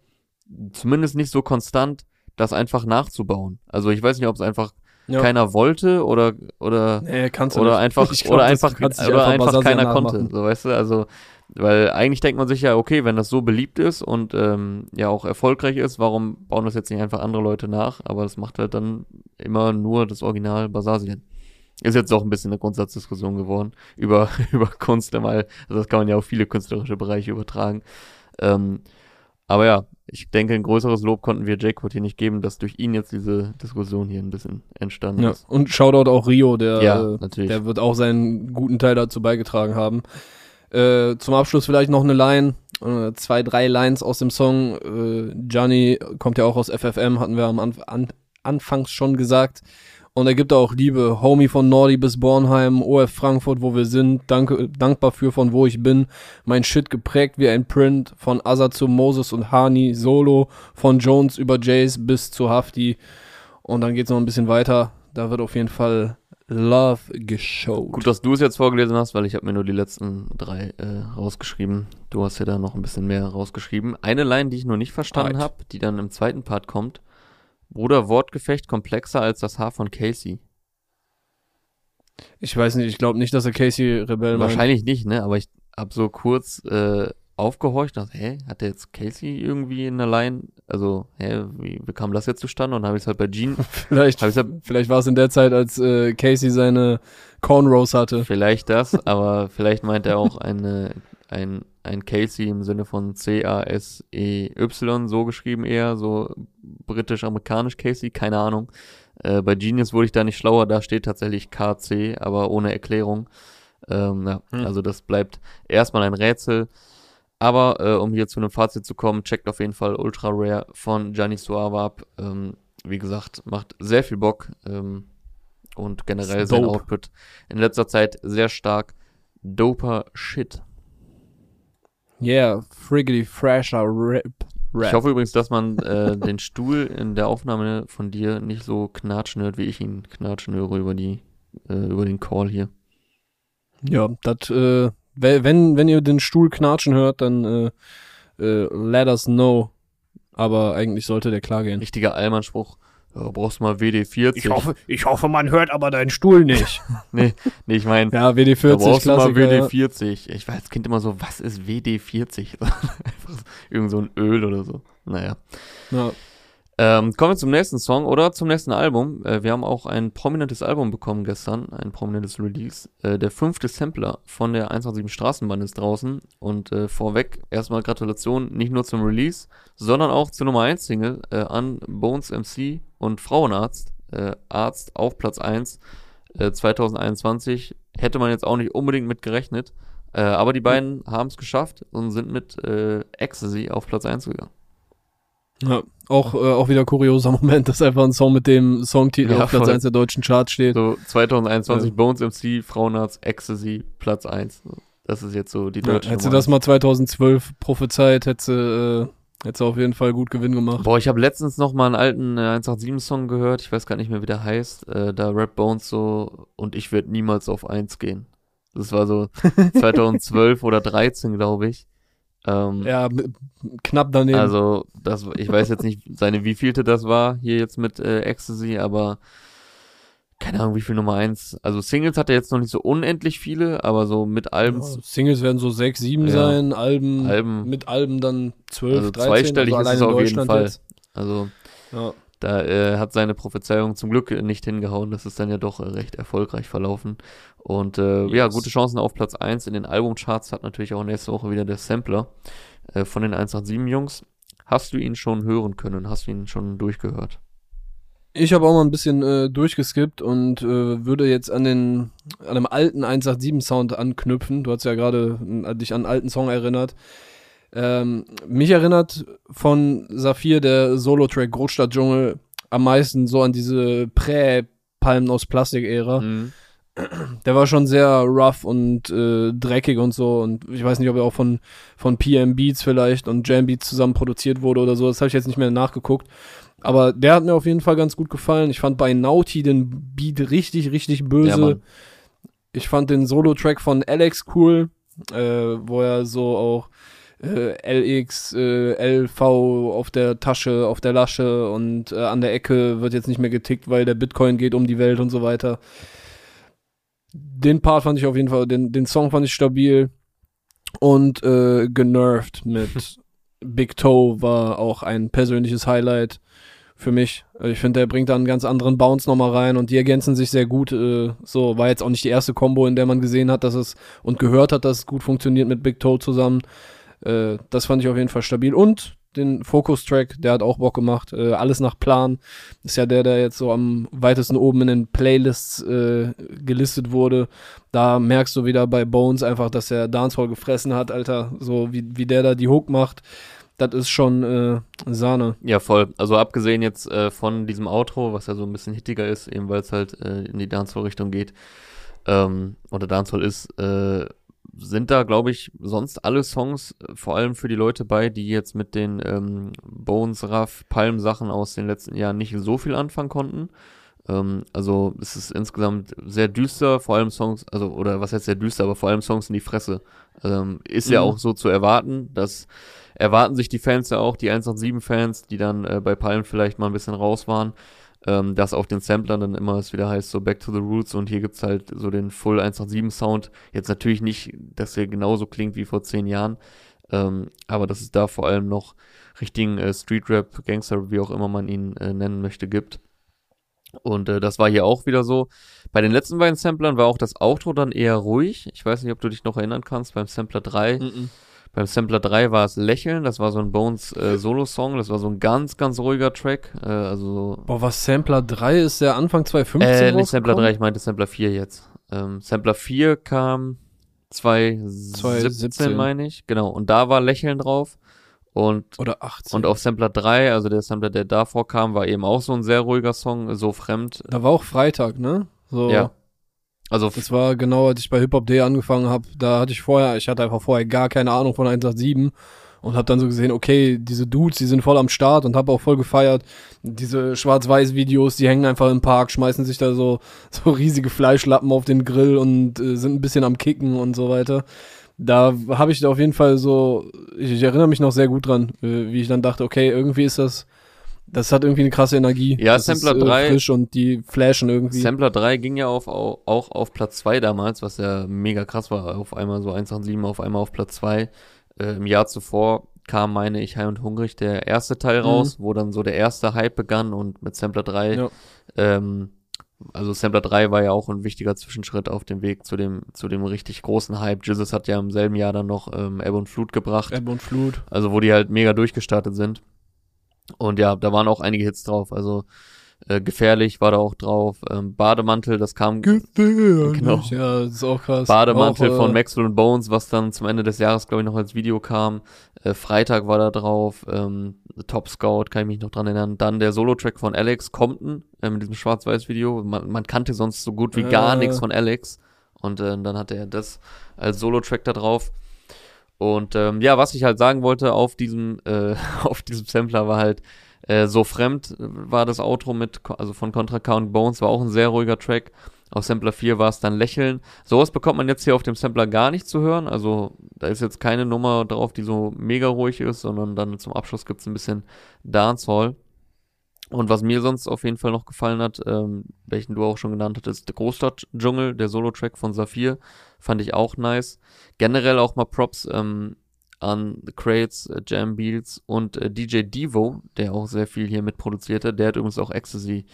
zumindest nicht so konstant, das einfach nachzubauen. Also ich weiß nicht, ob es einfach ja. keiner wollte oder oder nee, oder nicht. einfach glaub, oder einfach oder einfach, einfach keiner konnte, so weißt du, also weil eigentlich denkt man sich ja, okay, wenn das so beliebt ist und ähm, ja auch erfolgreich ist, warum bauen das jetzt nicht einfach andere Leute nach? Aber das macht halt dann immer nur das Original Basasien. Ist jetzt auch ein bisschen eine Grundsatzdiskussion geworden über, über Kunst einmal. Also das kann man ja auf viele künstlerische Bereiche übertragen. Ähm, aber ja, ich denke, ein größeres Lob konnten wir Jackwood hier nicht geben, dass durch ihn jetzt diese Diskussion hier ein bisschen entstanden ja, ist. Und Shoutout auch Rio, der, ja, natürlich. der wird auch seinen guten Teil dazu beigetragen haben. Äh, zum Abschluss vielleicht noch eine Line, äh, zwei, drei Lines aus dem Song. Äh, Gianni kommt ja auch aus FFM, hatten wir am Anf an Anfangs schon gesagt. Und er gibt auch Liebe. Homie von Nordi bis Bornheim, OF Frankfurt, wo wir sind. Danke, dankbar für von wo ich bin. Mein Shit geprägt wie ein Print. Von Asa zu Moses und Hani. Solo. Von Jones über Jace bis zu Hafti. Und dann geht's noch ein bisschen weiter. Da wird auf jeden Fall Love geshowt. Gut, dass du es jetzt vorgelesen hast, weil ich habe mir nur die letzten drei äh, rausgeschrieben. Du hast ja da noch ein bisschen mehr rausgeschrieben. Eine Line, die ich noch nicht verstanden habe, die dann im zweiten Part kommt. Bruder, Wortgefecht komplexer als das Haar von Casey. Ich weiß nicht, ich glaube nicht, dass er Casey Rebell Wahrscheinlich meint. nicht, ne? Aber ich hab so kurz äh, aufgehorcht, dachte, hä, hat der jetzt Casey irgendwie in der Line? Also, hä, wie, wie kam das jetzt zustande? Und habe ich es halt bei Gene. vielleicht halt, vielleicht war es in der Zeit, als äh, Casey seine Cornrows hatte. Vielleicht das, aber vielleicht meint er auch eine, ein ein Casey im Sinne von C-A-S-E-Y, so geschrieben eher, so britisch-amerikanisch Casey, keine Ahnung. Äh, bei Genius wurde ich da nicht schlauer, da steht tatsächlich KC, aber ohne Erklärung. Ähm, ja, hm. Also das bleibt erstmal ein Rätsel. Aber äh, um hier zu einem Fazit zu kommen, checkt auf jeden Fall Ultra Rare von Gianni Suave ab. Ähm, wie gesagt, macht sehr viel Bock ähm, und generell sein Output in letzter Zeit sehr stark. Doper Shit. Yeah, friggity fresher rip. Rap. Ich hoffe übrigens, dass man äh, den Stuhl in der Aufnahme von dir nicht so knatschen hört, wie ich ihn knatschen höre über die äh, über den Call hier. Ja, das äh, wenn wenn ihr den Stuhl knatschen hört, dann äh, äh, let us know. Aber eigentlich sollte der klar gehen. Richtiger Allmann-Spruch. Ja, brauchst mal WD40. Ich hoffe, ich hoffe, man hört aber deinen Stuhl nicht. nee, nee, ich meine, ja, WD40, da brauchst du mal WD40. Ich war als Kind immer so, was ist WD40? Einfach irgend so ein Öl oder so. Naja. Ja. Ähm, kommen wir zum nächsten Song oder zum nächsten Album. Äh, wir haben auch ein prominentes Album bekommen gestern, ein prominentes Release. Äh, der fünfte Sampler von der 187 Straßenbahn ist draußen. Und äh, vorweg erstmal Gratulation nicht nur zum Release, sondern auch zur Nummer 1 Single äh, an Bones MC und Frauenarzt. Äh, Arzt auf Platz 1 2021. Äh, Hätte man jetzt auch nicht unbedingt mit gerechnet. aber die beiden haben es geschafft und sind mit Ecstasy auf Platz 1 gegangen. Ja, auch, äh, auch wieder kurioser Moment, dass einfach ein Song mit dem Songtitel ja, auf Platz voll. 1 der deutschen Charts steht. So 2021 ja. Bones MC, Frauenarzt, Ecstasy, Platz 1. Das ist jetzt so die deutsche ja, Hätte das mal 2012 prophezeit, hätte äh, hätte auf jeden Fall gut Gewinn gemacht. Boah, ich habe letztens noch mal einen alten äh, 187-Song gehört, ich weiß gar nicht mehr, wie der heißt. Äh, da Rap Bones so und ich werde niemals auf 1 gehen. Das war so 2012 oder 13, glaube ich. Ähm, ja, knapp daneben. Also, das, ich weiß jetzt nicht, seine wievielte das war, hier jetzt mit äh, Ecstasy, aber keine Ahnung, wie viel Nummer eins. Also Singles hat er jetzt noch nicht so unendlich viele, aber so mit Alben. Ja, Singles werden so sechs, sieben ja. sein, Alben, Alben, mit Alben dann zwölf, also 13. Zweistellig also ist es auf jeden Fall. Jetzt. Also ja. Da äh, hat seine Prophezeiung zum Glück nicht hingehauen. Das ist dann ja doch äh, recht erfolgreich verlaufen. Und äh, yes. ja, gute Chancen auf Platz 1 in den Albumcharts hat natürlich auch nächste Woche wieder der Sampler äh, von den 187 Jungs. Hast du ihn schon hören können? Hast du ihn schon durchgehört? Ich habe auch mal ein bisschen äh, durchgeskippt und äh, würde jetzt an den an einem alten 187 Sound anknüpfen. Du hast ja gerade äh, dich an einen alten Song erinnert. Ähm, mich erinnert von Saphir der Solo-Track Großstadtdschungel am meisten so an diese Prä-Palmen aus Plastik-Ära. Mhm. Der war schon sehr rough und äh, dreckig und so. Und ich weiß nicht, ob er auch von, von PM Beats vielleicht und Jam Beats zusammen produziert wurde oder so. Das habe ich jetzt nicht mehr nachgeguckt. Aber der hat mir auf jeden Fall ganz gut gefallen. Ich fand bei Naughty den Beat richtig, richtig böse. Ja, ich fand den Solo-Track von Alex cool, äh, wo er so auch äh, LX, äh, LV auf der Tasche, auf der Lasche und äh, an der Ecke wird jetzt nicht mehr getickt, weil der Bitcoin geht um die Welt und so weiter. Den Part fand ich auf jeden Fall, den, den Song fand ich stabil und äh, genervt mit Big Toe war auch ein persönliches Highlight für mich. Ich finde, der bringt da einen ganz anderen Bounce nochmal rein und die ergänzen sich sehr gut. Äh, so, war jetzt auch nicht die erste Combo, in der man gesehen hat, dass es und gehört hat, dass es gut funktioniert mit Big Toe zusammen. Äh, das fand ich auf jeden Fall stabil. Und den Focus-Track, der hat auch Bock gemacht. Äh, alles nach Plan. Ist ja der, der jetzt so am weitesten oben in den Playlists äh, gelistet wurde. Da merkst du wieder bei Bones einfach, dass er Dancehall gefressen hat, Alter. So wie, wie der da die Hook macht. Das ist schon äh, Sahne. Ja, voll. Also abgesehen jetzt äh, von diesem Outro, was ja so ein bisschen hittiger ist, eben weil es halt äh, in die Dancehall-Richtung geht, ähm, oder Dancehall ist, sind da, glaube ich, sonst alle Songs äh, vor allem für die Leute bei, die jetzt mit den ähm, Bones, Raff, Palm Sachen aus den letzten Jahren nicht so viel anfangen konnten. Ähm, also es ist insgesamt sehr düster, vor allem Songs, also oder was heißt sehr düster, aber vor allem Songs in die Fresse. Ähm, ist mhm. ja auch so zu erwarten, dass erwarten sich die Fans ja auch, die 187-Fans, die dann äh, bei Palm vielleicht mal ein bisschen raus waren ähm, dass auf den Samplern dann immer es wieder heißt, so Back to the Roots und hier gibt's halt so den Full 187 Sound. Jetzt natürlich nicht, dass er genauso klingt wie vor zehn Jahren, ähm, aber dass es da vor allem noch richtigen äh, Street Rap, Gangster, wie auch immer man ihn äh, nennen möchte, gibt. Und äh, das war hier auch wieder so. Bei den letzten beiden Samplern war auch das Outro dann eher ruhig. Ich weiß nicht, ob du dich noch erinnern kannst, beim Sampler 3. Mm -mm beim Sampler 3 war es Lächeln, das war so ein Bones äh, Solo-Song, das war so ein ganz, ganz ruhiger Track. Äh, also Boah, was Sampler 3 ist der Anfang 2015? Äh, nicht Sampler 3, ich meinte Sampler 4 jetzt. Ähm, Sampler 4 kam 2017, meine ich. Genau, und da war Lächeln drauf. Und, Oder 18. Und auf Sampler 3, also der Sampler, der davor kam, war eben auch so ein sehr ruhiger Song, so fremd. Da war auch Freitag, ne? So. Ja. Also das war genau, als ich bei Hip Hop Day angefangen habe, da hatte ich vorher, ich hatte einfach vorher gar keine Ahnung von 187 und habe dann so gesehen, okay, diese Dudes, die sind voll am Start und habe auch voll gefeiert. Diese Schwarz-Weiß-Videos, die hängen einfach im Park, schmeißen sich da so so riesige Fleischlappen auf den Grill und äh, sind ein bisschen am Kicken und so weiter. Da habe ich auf jeden Fall so, ich, ich erinnere mich noch sehr gut dran, äh, wie ich dann dachte, okay, irgendwie ist das das hat irgendwie eine krasse Energie. Ja, das Sampler ist, äh, 3. Frisch und die flashen irgendwie. Sampler 3 ging ja auf, auch auf Platz 2 damals, was ja mega krass war. Auf einmal so 187, auf einmal auf Platz 2. Äh, Im Jahr zuvor kam, meine ich, High und Hungrig, der erste Teil mhm. raus, wo dann so der erste Hype begann und mit Sampler 3, ja. ähm, also Sampler 3 war ja auch ein wichtiger Zwischenschritt auf dem Weg zu dem, zu dem richtig großen Hype. Jesus hat ja im selben Jahr dann noch ähm, Ebbe und Flut gebracht. Ebbe und Flut. Also wo die halt mega durchgestartet sind. Und ja, da waren auch einige Hits drauf. Also äh, gefährlich war da auch drauf. Ähm, Bademantel, das kam. Gefährlich. Genau. Ja, das ist auch krass. Bademantel auch, von äh, Maxwell und Bones, was dann zum Ende des Jahres, glaube ich, noch als Video kam. Äh, Freitag war da drauf. Ähm, Top Scout, kann ich mich noch dran erinnern. Dann der Solo-Track von Alex Compton äh, mit diesem Schwarz-Weiß-Video. Man, man kannte sonst so gut wie gar nichts von Alex. Und äh, dann hatte er das als Solo-Track da drauf. Und ähm, ja, was ich halt sagen wollte auf diesem, äh, auf diesem Sampler war halt, äh, so fremd war das Outro mit, also von Contra Count Bones, war auch ein sehr ruhiger Track. Auf Sampler 4 war es dann Lächeln. Sowas bekommt man jetzt hier auf dem Sampler gar nicht zu hören. Also da ist jetzt keine Nummer drauf, die so mega ruhig ist, sondern dann zum Abschluss gibt's ein bisschen Dancehall. Und was mir sonst auf jeden Fall noch gefallen hat, ähm, welchen du auch schon genannt hattest, Großstadt-Dschungel, der Solo-Track von Saphir, fand ich auch nice. Generell auch mal Props ähm, an The Crates, äh, Jam Beals und äh, DJ Devo, der auch sehr viel hier mitproduzierte. Der hat übrigens auch Ecstasy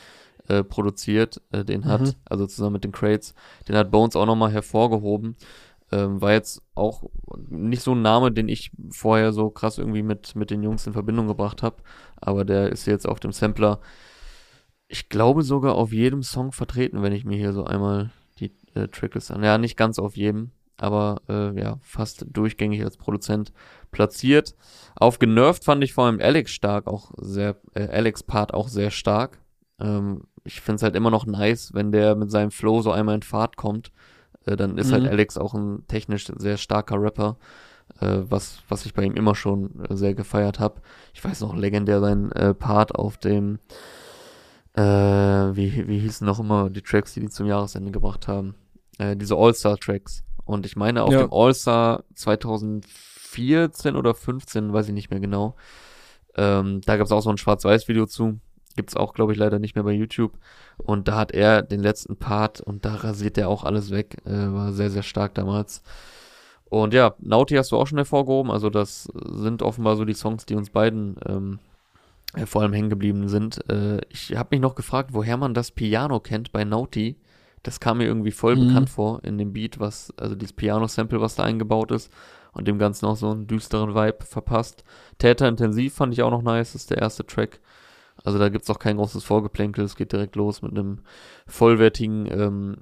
äh, produziert, äh, den hat, mhm. also zusammen mit den Crates, den hat Bones auch nochmal hervorgehoben. Ähm, war jetzt auch nicht so ein Name, den ich vorher so krass irgendwie mit, mit den Jungs in Verbindung gebracht habe. Aber der ist jetzt auf dem Sampler, ich glaube sogar auf jedem Song vertreten, wenn ich mir hier so einmal äh, Tracklist an. Ja, nicht ganz auf jedem, aber äh, ja, fast durchgängig als Produzent platziert. Auf Genervt fand ich vor allem Alex stark, auch sehr, äh, Alex Part auch sehr stark. Ähm, ich finde es halt immer noch nice, wenn der mit seinem Flow so einmal in Fahrt kommt. Äh, dann ist halt mhm. halt Alex auch ein technisch sehr starker Rapper, äh, was, was ich bei ihm immer schon äh, sehr gefeiert habe. Ich weiß noch legendär sein äh, Part auf dem, wie, wie hießen noch immer die Tracks, die die zum Jahresende gebracht haben. Äh, diese All-Star-Tracks. Und ich meine, auf ja. dem All-Star 2014 oder 15, weiß ich nicht mehr genau, ähm, da gab es auch so ein Schwarz-Weiß-Video zu. Gibt's auch, glaube ich, leider nicht mehr bei YouTube. Und da hat er den letzten Part und da rasiert er auch alles weg. Äh, war sehr, sehr stark damals. Und ja, Nauti hast du auch schon hervorgehoben. Also das sind offenbar so die Songs, die uns beiden ähm, vor allem hängen geblieben sind. Äh, ich habe mich noch gefragt, woher man das Piano kennt bei Nauti. Das kam mir irgendwie voll mhm. bekannt vor in dem Beat, was, also dieses Piano-Sample, was da eingebaut ist und dem Ganzen auch so einen düsteren Vibe verpasst. Täter Intensiv fand ich auch noch nice, das ist der erste Track. Also da gibt's auch kein großes Vorgeplänkel, es geht direkt los mit einem vollwertigen ähm,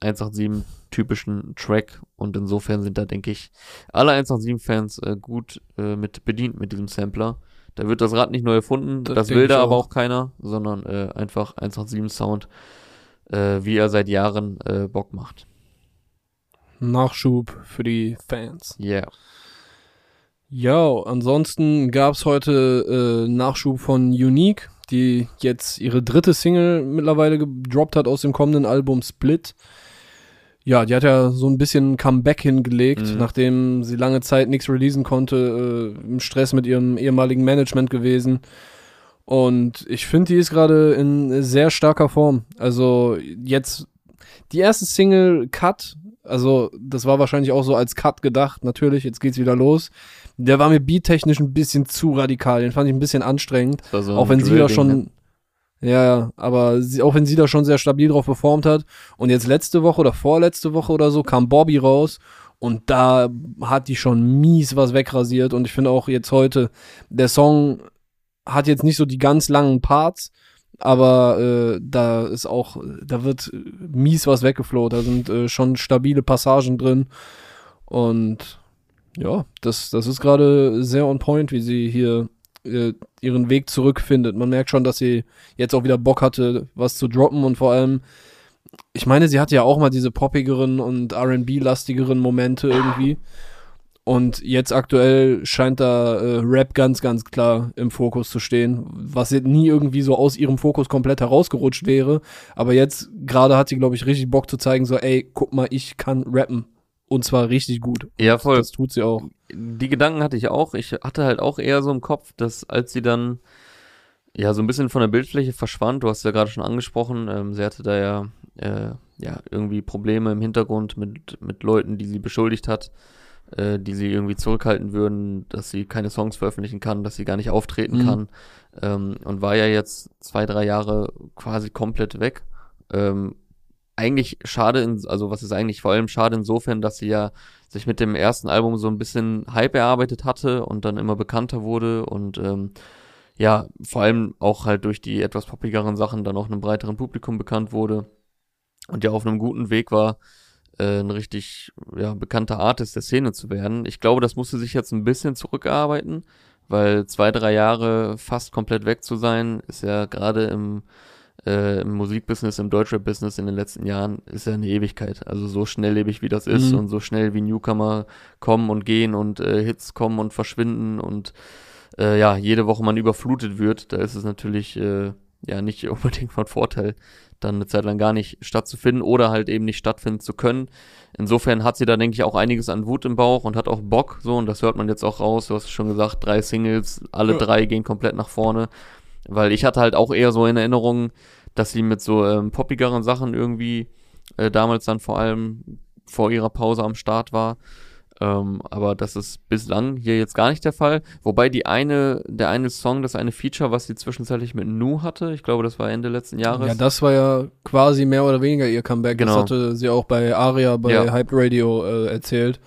187 typischen Track und insofern sind da, denke ich, alle 187-Fans äh, gut äh, mit bedient mit diesem Sampler. Da wird das Rad nicht neu erfunden, das, das will da aber auch keiner, sondern äh, einfach 187-Sound, äh, wie er seit Jahren äh, Bock macht. Nachschub für die Fans. Yeah. Ja, ansonsten gab's heute äh, Nachschub von Unique, die jetzt ihre dritte Single mittlerweile gedroppt hat aus dem kommenden Album Split. Ja, die hat ja so ein bisschen Comeback hingelegt, mhm. nachdem sie lange Zeit nichts releasen konnte, äh, im Stress mit ihrem ehemaligen Management gewesen. Und ich finde, die ist gerade in sehr starker Form. Also jetzt die erste Single Cut, also das war wahrscheinlich auch so als Cut gedacht, natürlich, jetzt geht's wieder los der war mir beattechnisch ein bisschen zu radikal. Den fand ich ein bisschen anstrengend. So auch wenn sie da schon. Ne? Ja, ja, aber sie, auch wenn sie da schon sehr stabil drauf performt hat. Und jetzt letzte Woche oder vorletzte Woche oder so kam Bobby raus und da hat die schon mies was wegrasiert. Und ich finde auch jetzt heute, der Song hat jetzt nicht so die ganz langen Parts, aber äh, da ist auch, da wird mies was weggefloht. Da sind äh, schon stabile Passagen drin. Und ja, das, das ist gerade sehr on point, wie sie hier äh, ihren Weg zurückfindet. Man merkt schon, dass sie jetzt auch wieder Bock hatte, was zu droppen und vor allem, ich meine, sie hatte ja auch mal diese poppigeren und RB-lastigeren Momente irgendwie. Und jetzt aktuell scheint da äh, Rap ganz, ganz klar im Fokus zu stehen, was jetzt nie irgendwie so aus ihrem Fokus komplett herausgerutscht wäre. Aber jetzt gerade hat sie, glaube ich, richtig Bock zu zeigen, so, ey, guck mal, ich kann rappen. Und zwar richtig gut. Ja, voll. Das tut sie auch. Die Gedanken hatte ich auch. Ich hatte halt auch eher so im Kopf, dass als sie dann ja so ein bisschen von der Bildfläche verschwand, du hast ja gerade schon angesprochen, ähm, sie hatte da ja, äh, ja irgendwie Probleme im Hintergrund mit, mit Leuten, die sie beschuldigt hat, äh, die sie irgendwie zurückhalten würden, dass sie keine Songs veröffentlichen kann, dass sie gar nicht auftreten mhm. kann. Ähm, und war ja jetzt zwei, drei Jahre quasi komplett weg. Ähm, eigentlich schade, in, also was ist eigentlich vor allem schade insofern, dass sie ja sich mit dem ersten Album so ein bisschen Hype erarbeitet hatte und dann immer bekannter wurde und ähm, ja, vor allem auch halt durch die etwas poppigeren Sachen dann auch einem breiteren Publikum bekannt wurde und ja auf einem guten Weg war, äh, ein richtig ja, bekannter Artist der Szene zu werden. Ich glaube, das musste sich jetzt ein bisschen zurückarbeiten, weil zwei, drei Jahre fast komplett weg zu sein, ist ja gerade im äh, im Musikbusiness, im Deutschrap-Business in den letzten Jahren ist ja eine Ewigkeit. Also so schnelllebig wie das ist mhm. und so schnell wie Newcomer kommen und gehen und äh, Hits kommen und verschwinden und äh, ja, jede Woche man überflutet wird, da ist es natürlich äh, ja nicht unbedingt von Vorteil, dann eine Zeit lang gar nicht stattzufinden oder halt eben nicht stattfinden zu können. Insofern hat sie da, denke ich, auch einiges an Wut im Bauch und hat auch Bock, so, und das hört man jetzt auch raus. Du hast schon gesagt, drei Singles, alle ja. drei gehen komplett nach vorne. Weil ich hatte halt auch eher so in Erinnerung, dass sie mit so ähm, poppigeren Sachen irgendwie äh, damals dann vor allem vor ihrer Pause am Start war. Ähm, aber das ist bislang hier jetzt gar nicht der Fall. Wobei die eine, der eine Song, das eine Feature, was sie zwischenzeitlich mit Nu hatte, ich glaube, das war Ende letzten Jahres. Ja, das war ja quasi mehr oder weniger ihr Comeback. Genau. Das hatte sie auch bei Aria, bei ja. Hype Radio äh, erzählt,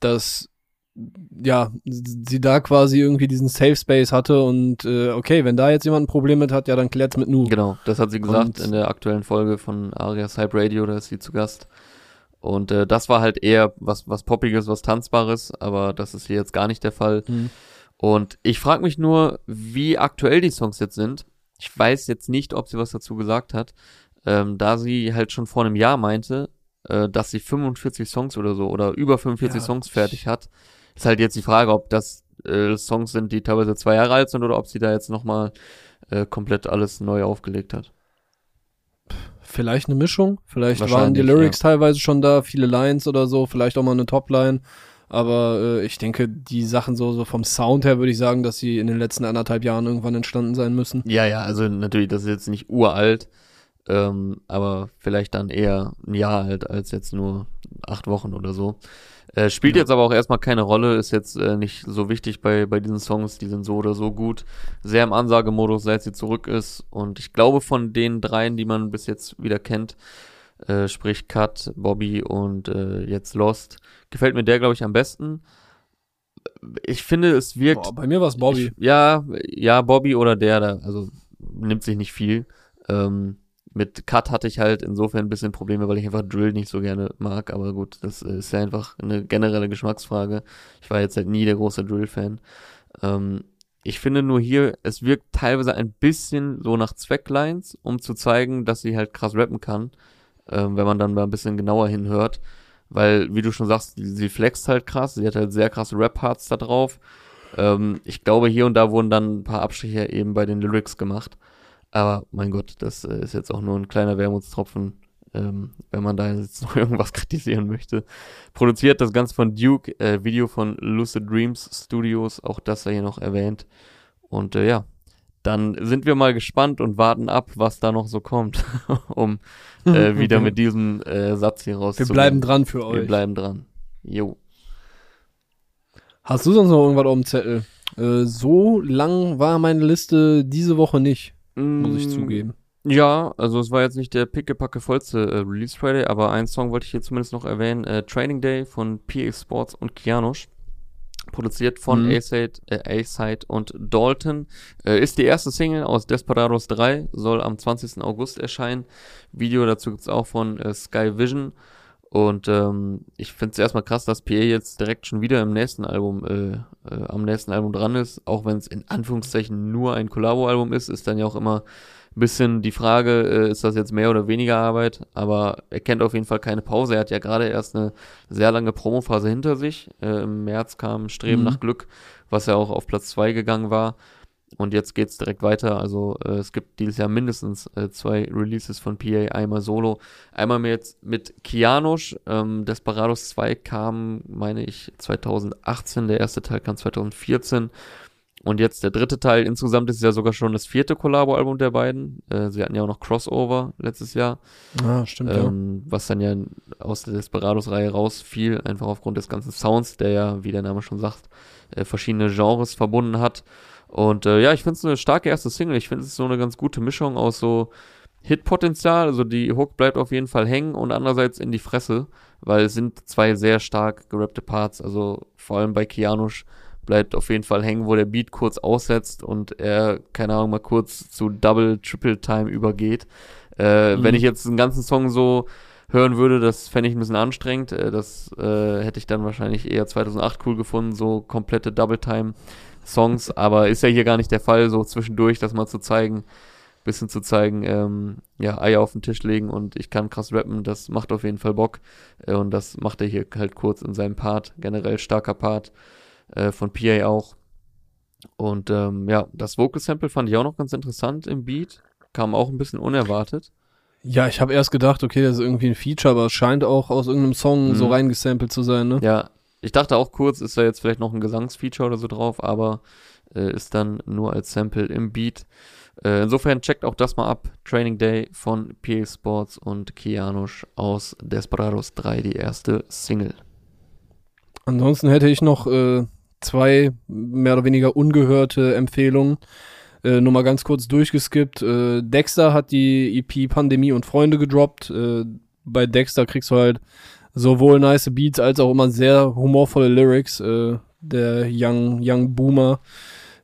dass ja, sie da quasi irgendwie diesen Safe Space hatte und äh, okay, wenn da jetzt jemand ein Problem mit hat, ja, dann klärt's mit Nu. Genau, das hat sie gesagt und in der aktuellen Folge von Arias Hype Radio, da ist sie zu Gast. Und äh, das war halt eher was, was Poppiges, was Tanzbares, aber das ist hier jetzt gar nicht der Fall. Mhm. Und ich frage mich nur, wie aktuell die Songs jetzt sind. Ich weiß jetzt nicht, ob sie was dazu gesagt hat, ähm, da sie halt schon vor einem Jahr meinte, äh, dass sie 45 Songs oder so oder über 45 ja, Songs fertig hat. Ist halt jetzt die Frage, ob das äh, Songs sind, die teilweise zwei Jahre alt sind oder ob sie da jetzt nochmal äh, komplett alles neu aufgelegt hat. Vielleicht eine Mischung. Vielleicht waren die Lyrics ja. teilweise schon da, viele Lines oder so, vielleicht auch mal eine Topline. Aber äh, ich denke, die Sachen so, so vom Sound her würde ich sagen, dass sie in den letzten anderthalb Jahren irgendwann entstanden sein müssen. Ja, ja, also natürlich, das ist jetzt nicht uralt, ähm, aber vielleicht dann eher ein Jahr alt als jetzt nur acht Wochen oder so. Äh, spielt ja. jetzt aber auch erstmal keine Rolle, ist jetzt äh, nicht so wichtig bei, bei diesen Songs, die sind so oder so gut. Sehr im Ansagemodus, seit sie zurück ist. Und ich glaube, von den dreien, die man bis jetzt wieder kennt, äh, sprich Cut, Bobby und äh, jetzt Lost, gefällt mir der, glaube ich, am besten. Ich finde, es wirkt. Boah, bei mir war es Bobby. Ich, ja, ja, Bobby oder der, da, also nimmt sich nicht viel. Ähm, mit Cut hatte ich halt insofern ein bisschen Probleme, weil ich einfach Drill nicht so gerne mag. Aber gut, das ist ja einfach eine generelle Geschmacksfrage. Ich war jetzt halt nie der große Drill-Fan. Ähm, ich finde nur hier, es wirkt teilweise ein bisschen so nach Zwecklines, um zu zeigen, dass sie halt krass rappen kann. Ähm, wenn man dann mal ein bisschen genauer hinhört. Weil, wie du schon sagst, sie flext halt krass. Sie hat halt sehr krasse Rap-Parts da drauf. Ähm, ich glaube, hier und da wurden dann ein paar Abstriche eben bei den Lyrics gemacht. Aber mein Gott, das äh, ist jetzt auch nur ein kleiner Wermutstropfen, ähm, wenn man da jetzt noch irgendwas kritisieren möchte. Produziert das Ganze von Duke, äh, Video von Lucid Dreams Studios, auch das sei hier noch erwähnt. Und äh, ja, dann sind wir mal gespannt und warten ab, was da noch so kommt, um äh, wieder mit diesem äh, Satz hier rauszugehen. Wir bleiben dran für euch. Wir bleiben dran. Jo. Hast du sonst noch irgendwas auf dem Zettel? Äh, so lang war meine Liste diese Woche nicht muss ich mm, zugeben. Ja, also es war jetzt nicht der pickepacke vollste äh, Release Friday, aber einen Song wollte ich hier zumindest noch erwähnen. Äh, Training Day von PA Sports und Kianosch. Produziert von mhm. A-Side, äh, und Dalton. Äh, ist die erste Single aus Desperados 3, soll am 20. August erscheinen. Video dazu gibt's auch von äh, Sky Vision. Und ähm, ich finde es erstmal krass, dass PA jetzt direkt schon wieder im nächsten Album, äh, äh, am nächsten Album dran ist, auch wenn es in Anführungszeichen nur ein Collabo-Album ist, ist dann ja auch immer ein bisschen die Frage, äh, ist das jetzt mehr oder weniger Arbeit? Aber er kennt auf jeden Fall keine Pause. Er hat ja gerade erst eine sehr lange Promophase hinter sich. Äh, Im März kam Streben mhm. nach Glück, was ja auch auf Platz zwei gegangen war. Und jetzt geht's direkt weiter. Also äh, es gibt dieses Jahr mindestens äh, zwei Releases von PA, einmal solo, einmal mit, mit Kianosch. Ähm, Desperados 2 kam, meine ich, 2018, der erste Teil kam 2014. Und jetzt der dritte Teil. Insgesamt ist es ja sogar schon das vierte Collabo-Album der beiden. Äh, sie hatten ja auch noch Crossover letztes Jahr. Ah, stimmt, ähm, ja. Was dann ja aus der Desperados-Reihe rausfiel, einfach aufgrund des ganzen Sounds, der ja, wie der Name schon sagt, äh, verschiedene Genres verbunden hat. Und äh, ja, ich finde es eine starke erste Single. Ich finde es so eine ganz gute Mischung aus so Hitpotenzial, also die Hook bleibt auf jeden Fall hängen und andererseits in die Fresse, weil es sind zwei sehr stark gerappte Parts. Also vor allem bei Kianusch bleibt auf jeden Fall hängen, wo der Beat kurz aussetzt und er, keine Ahnung, mal kurz zu Double, Triple Time übergeht. Äh, mhm. Wenn ich jetzt einen ganzen Song so hören würde, das fände ich ein bisschen anstrengend. Äh, das äh, hätte ich dann wahrscheinlich eher 2008 cool gefunden, so komplette Double Time Songs, aber ist ja hier gar nicht der Fall, so zwischendurch das mal zu zeigen, bisschen zu zeigen, ähm, ja, Eier auf den Tisch legen und ich kann krass rappen, das macht auf jeden Fall Bock äh, und das macht er hier halt kurz in seinem Part, generell starker Part äh, von PA auch. Und ähm, ja, das Vocal Sample fand ich auch noch ganz interessant im Beat, kam auch ein bisschen unerwartet. Ja, ich habe erst gedacht, okay, das ist irgendwie ein Feature, aber es scheint auch aus irgendeinem Song mhm. so reingesampelt zu sein, ne? Ja, ich dachte auch kurz, ist da jetzt vielleicht noch ein Gesangsfeature oder so drauf, aber äh, ist dann nur als Sample im Beat. Äh, insofern checkt auch das mal ab. Training Day von PA Sports und Kianusch aus Desperados 3, die erste Single. Ansonsten hätte ich noch äh, zwei mehr oder weniger ungehörte Empfehlungen. Äh, nur mal ganz kurz durchgeskippt. Äh, Dexter hat die EP Pandemie und Freunde gedroppt. Äh, bei Dexter kriegst du halt sowohl nice Beats als auch immer sehr humorvolle Lyrics. Äh, der Young, Young Boomer.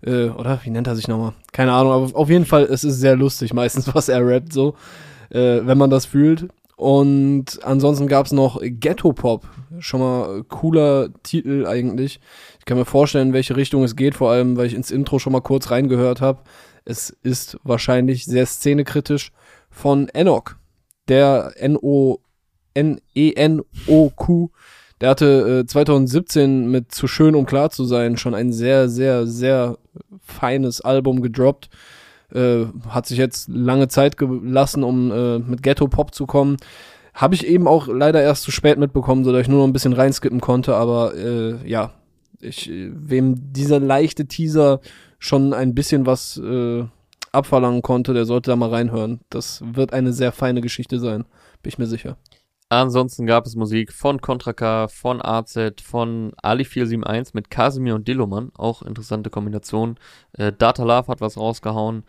Äh, oder wie nennt er sich nochmal? Keine Ahnung, aber auf jeden Fall, es ist sehr lustig meistens, was er rappt, so, äh, wenn man das fühlt. Und ansonsten gab's noch Ghetto Pop. Schon mal cooler Titel eigentlich. Ich kann mir vorstellen, in welche Richtung es geht, vor allem, weil ich ins Intro schon mal kurz reingehört habe. Es ist wahrscheinlich sehr szenekritisch von Enoch, der N-O, N-E-N-O-Q, der hatte äh, 2017 mit Zu schön, um klar zu sein, schon ein sehr, sehr, sehr feines Album gedroppt. Äh, hat sich jetzt lange Zeit gelassen, um äh, mit Ghetto Pop zu kommen. Habe ich eben auch leider erst zu spät mitbekommen, sodass ich nur noch ein bisschen reinskippen konnte, aber äh, ja, ich, wem dieser leichte Teaser schon ein bisschen was äh, abverlangen konnte, der sollte da mal reinhören. Das wird eine sehr feine Geschichte sein, bin ich mir sicher. Ansonsten gab es Musik von Contra K, von AZ, von Ali471 mit Casimir und Dilloman. Auch interessante Kombination. Äh, Data Love hat was rausgehauen.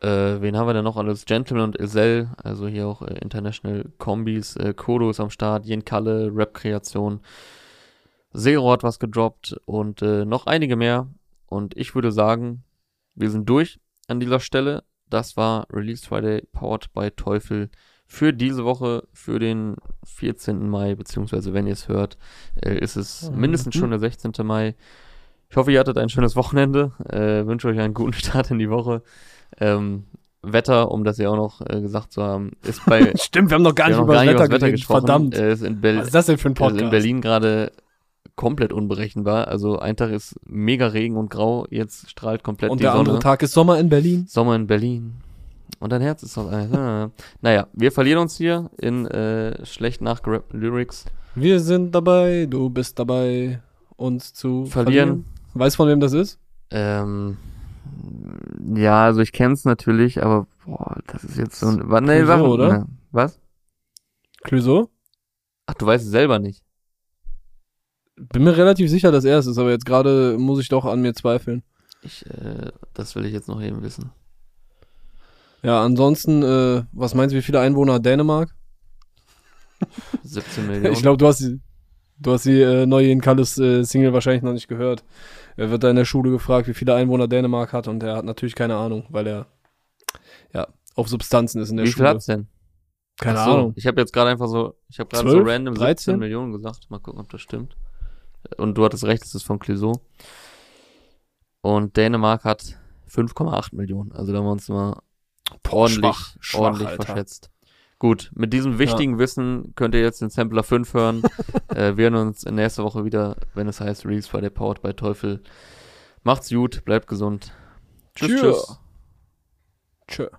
Äh, wen haben wir denn noch alles? Gentleman und Isel, also hier auch äh, International Kombis. Äh, Kodo ist am Start, Jen Kalle, Rap-Kreation. Zero hat was gedroppt und äh, noch einige mehr. Und ich würde sagen, wir sind durch an dieser Stelle. Das war Release Friday, powered by Teufel für diese Woche, für den 14. Mai, beziehungsweise wenn ihr es hört, äh, ist es mhm. mindestens schon der 16. Mai. Ich hoffe, ihr hattet ein schönes Wochenende. Äh, wünsche euch einen guten Start in die Woche. Ähm, Wetter, um das ja auch noch äh, gesagt zu haben, ist bei. Stimmt, wir haben noch gar nicht über das Wetter, Wetter gesprochen. Verdammt. Äh, ist in Bel Was ist das denn für ein Podcast? Ist in Berlin gerade komplett unberechenbar. Also ein Tag ist mega Regen und grau, jetzt strahlt komplett und die Sonne. Und der andere Tag ist Sommer in Berlin. Sommer in Berlin. Und dein Herz ist doch. Äh, naja, wir verlieren uns hier in äh, schlecht nachgerappten Lyrics. Wir sind dabei, du bist dabei, uns zu verlieren. verlieren. Weißt von wem das ist? Ähm, ja, also ich kenn's natürlich, aber boah, das ist jetzt so ein. Was, nee, Clouseau, oder? Ne, was? Clouseau? Ach, du weißt es selber nicht. Bin mir relativ sicher, dass er es ist, aber jetzt gerade muss ich doch an mir zweifeln. Ich, äh, das will ich jetzt noch eben wissen. Ja, ansonsten, äh, was meinst du, wie viele Einwohner hat Dänemark? 17 Millionen. Ich glaube, du hast die, du hast die äh, neue In Kalles äh, Single wahrscheinlich noch nicht gehört. Er wird da in der Schule gefragt, wie viele Einwohner Dänemark hat und er hat natürlich keine Ahnung, weil er ja auf Substanzen ist in der wie Schule. Wie viel hat's denn? Keine so, Ahnung. Ich habe jetzt gerade einfach so, ich habe gerade so random 13? 17 Millionen gesagt. Mal gucken, ob das stimmt. Und du hattest recht, es ist von Clisot. Und Dänemark hat 5,8 Millionen. Also da haben wir uns mal ordentlich, schwach, schwach, ordentlich verschätzt. Gut, mit diesem wichtigen ja. Wissen könnt ihr jetzt den Sampler 5 hören. äh, wir hören uns nächste Woche wieder, wenn es heißt Release Friday Powered by Teufel. Macht's gut, bleibt gesund. Tschüss, tschüss. Tschüss.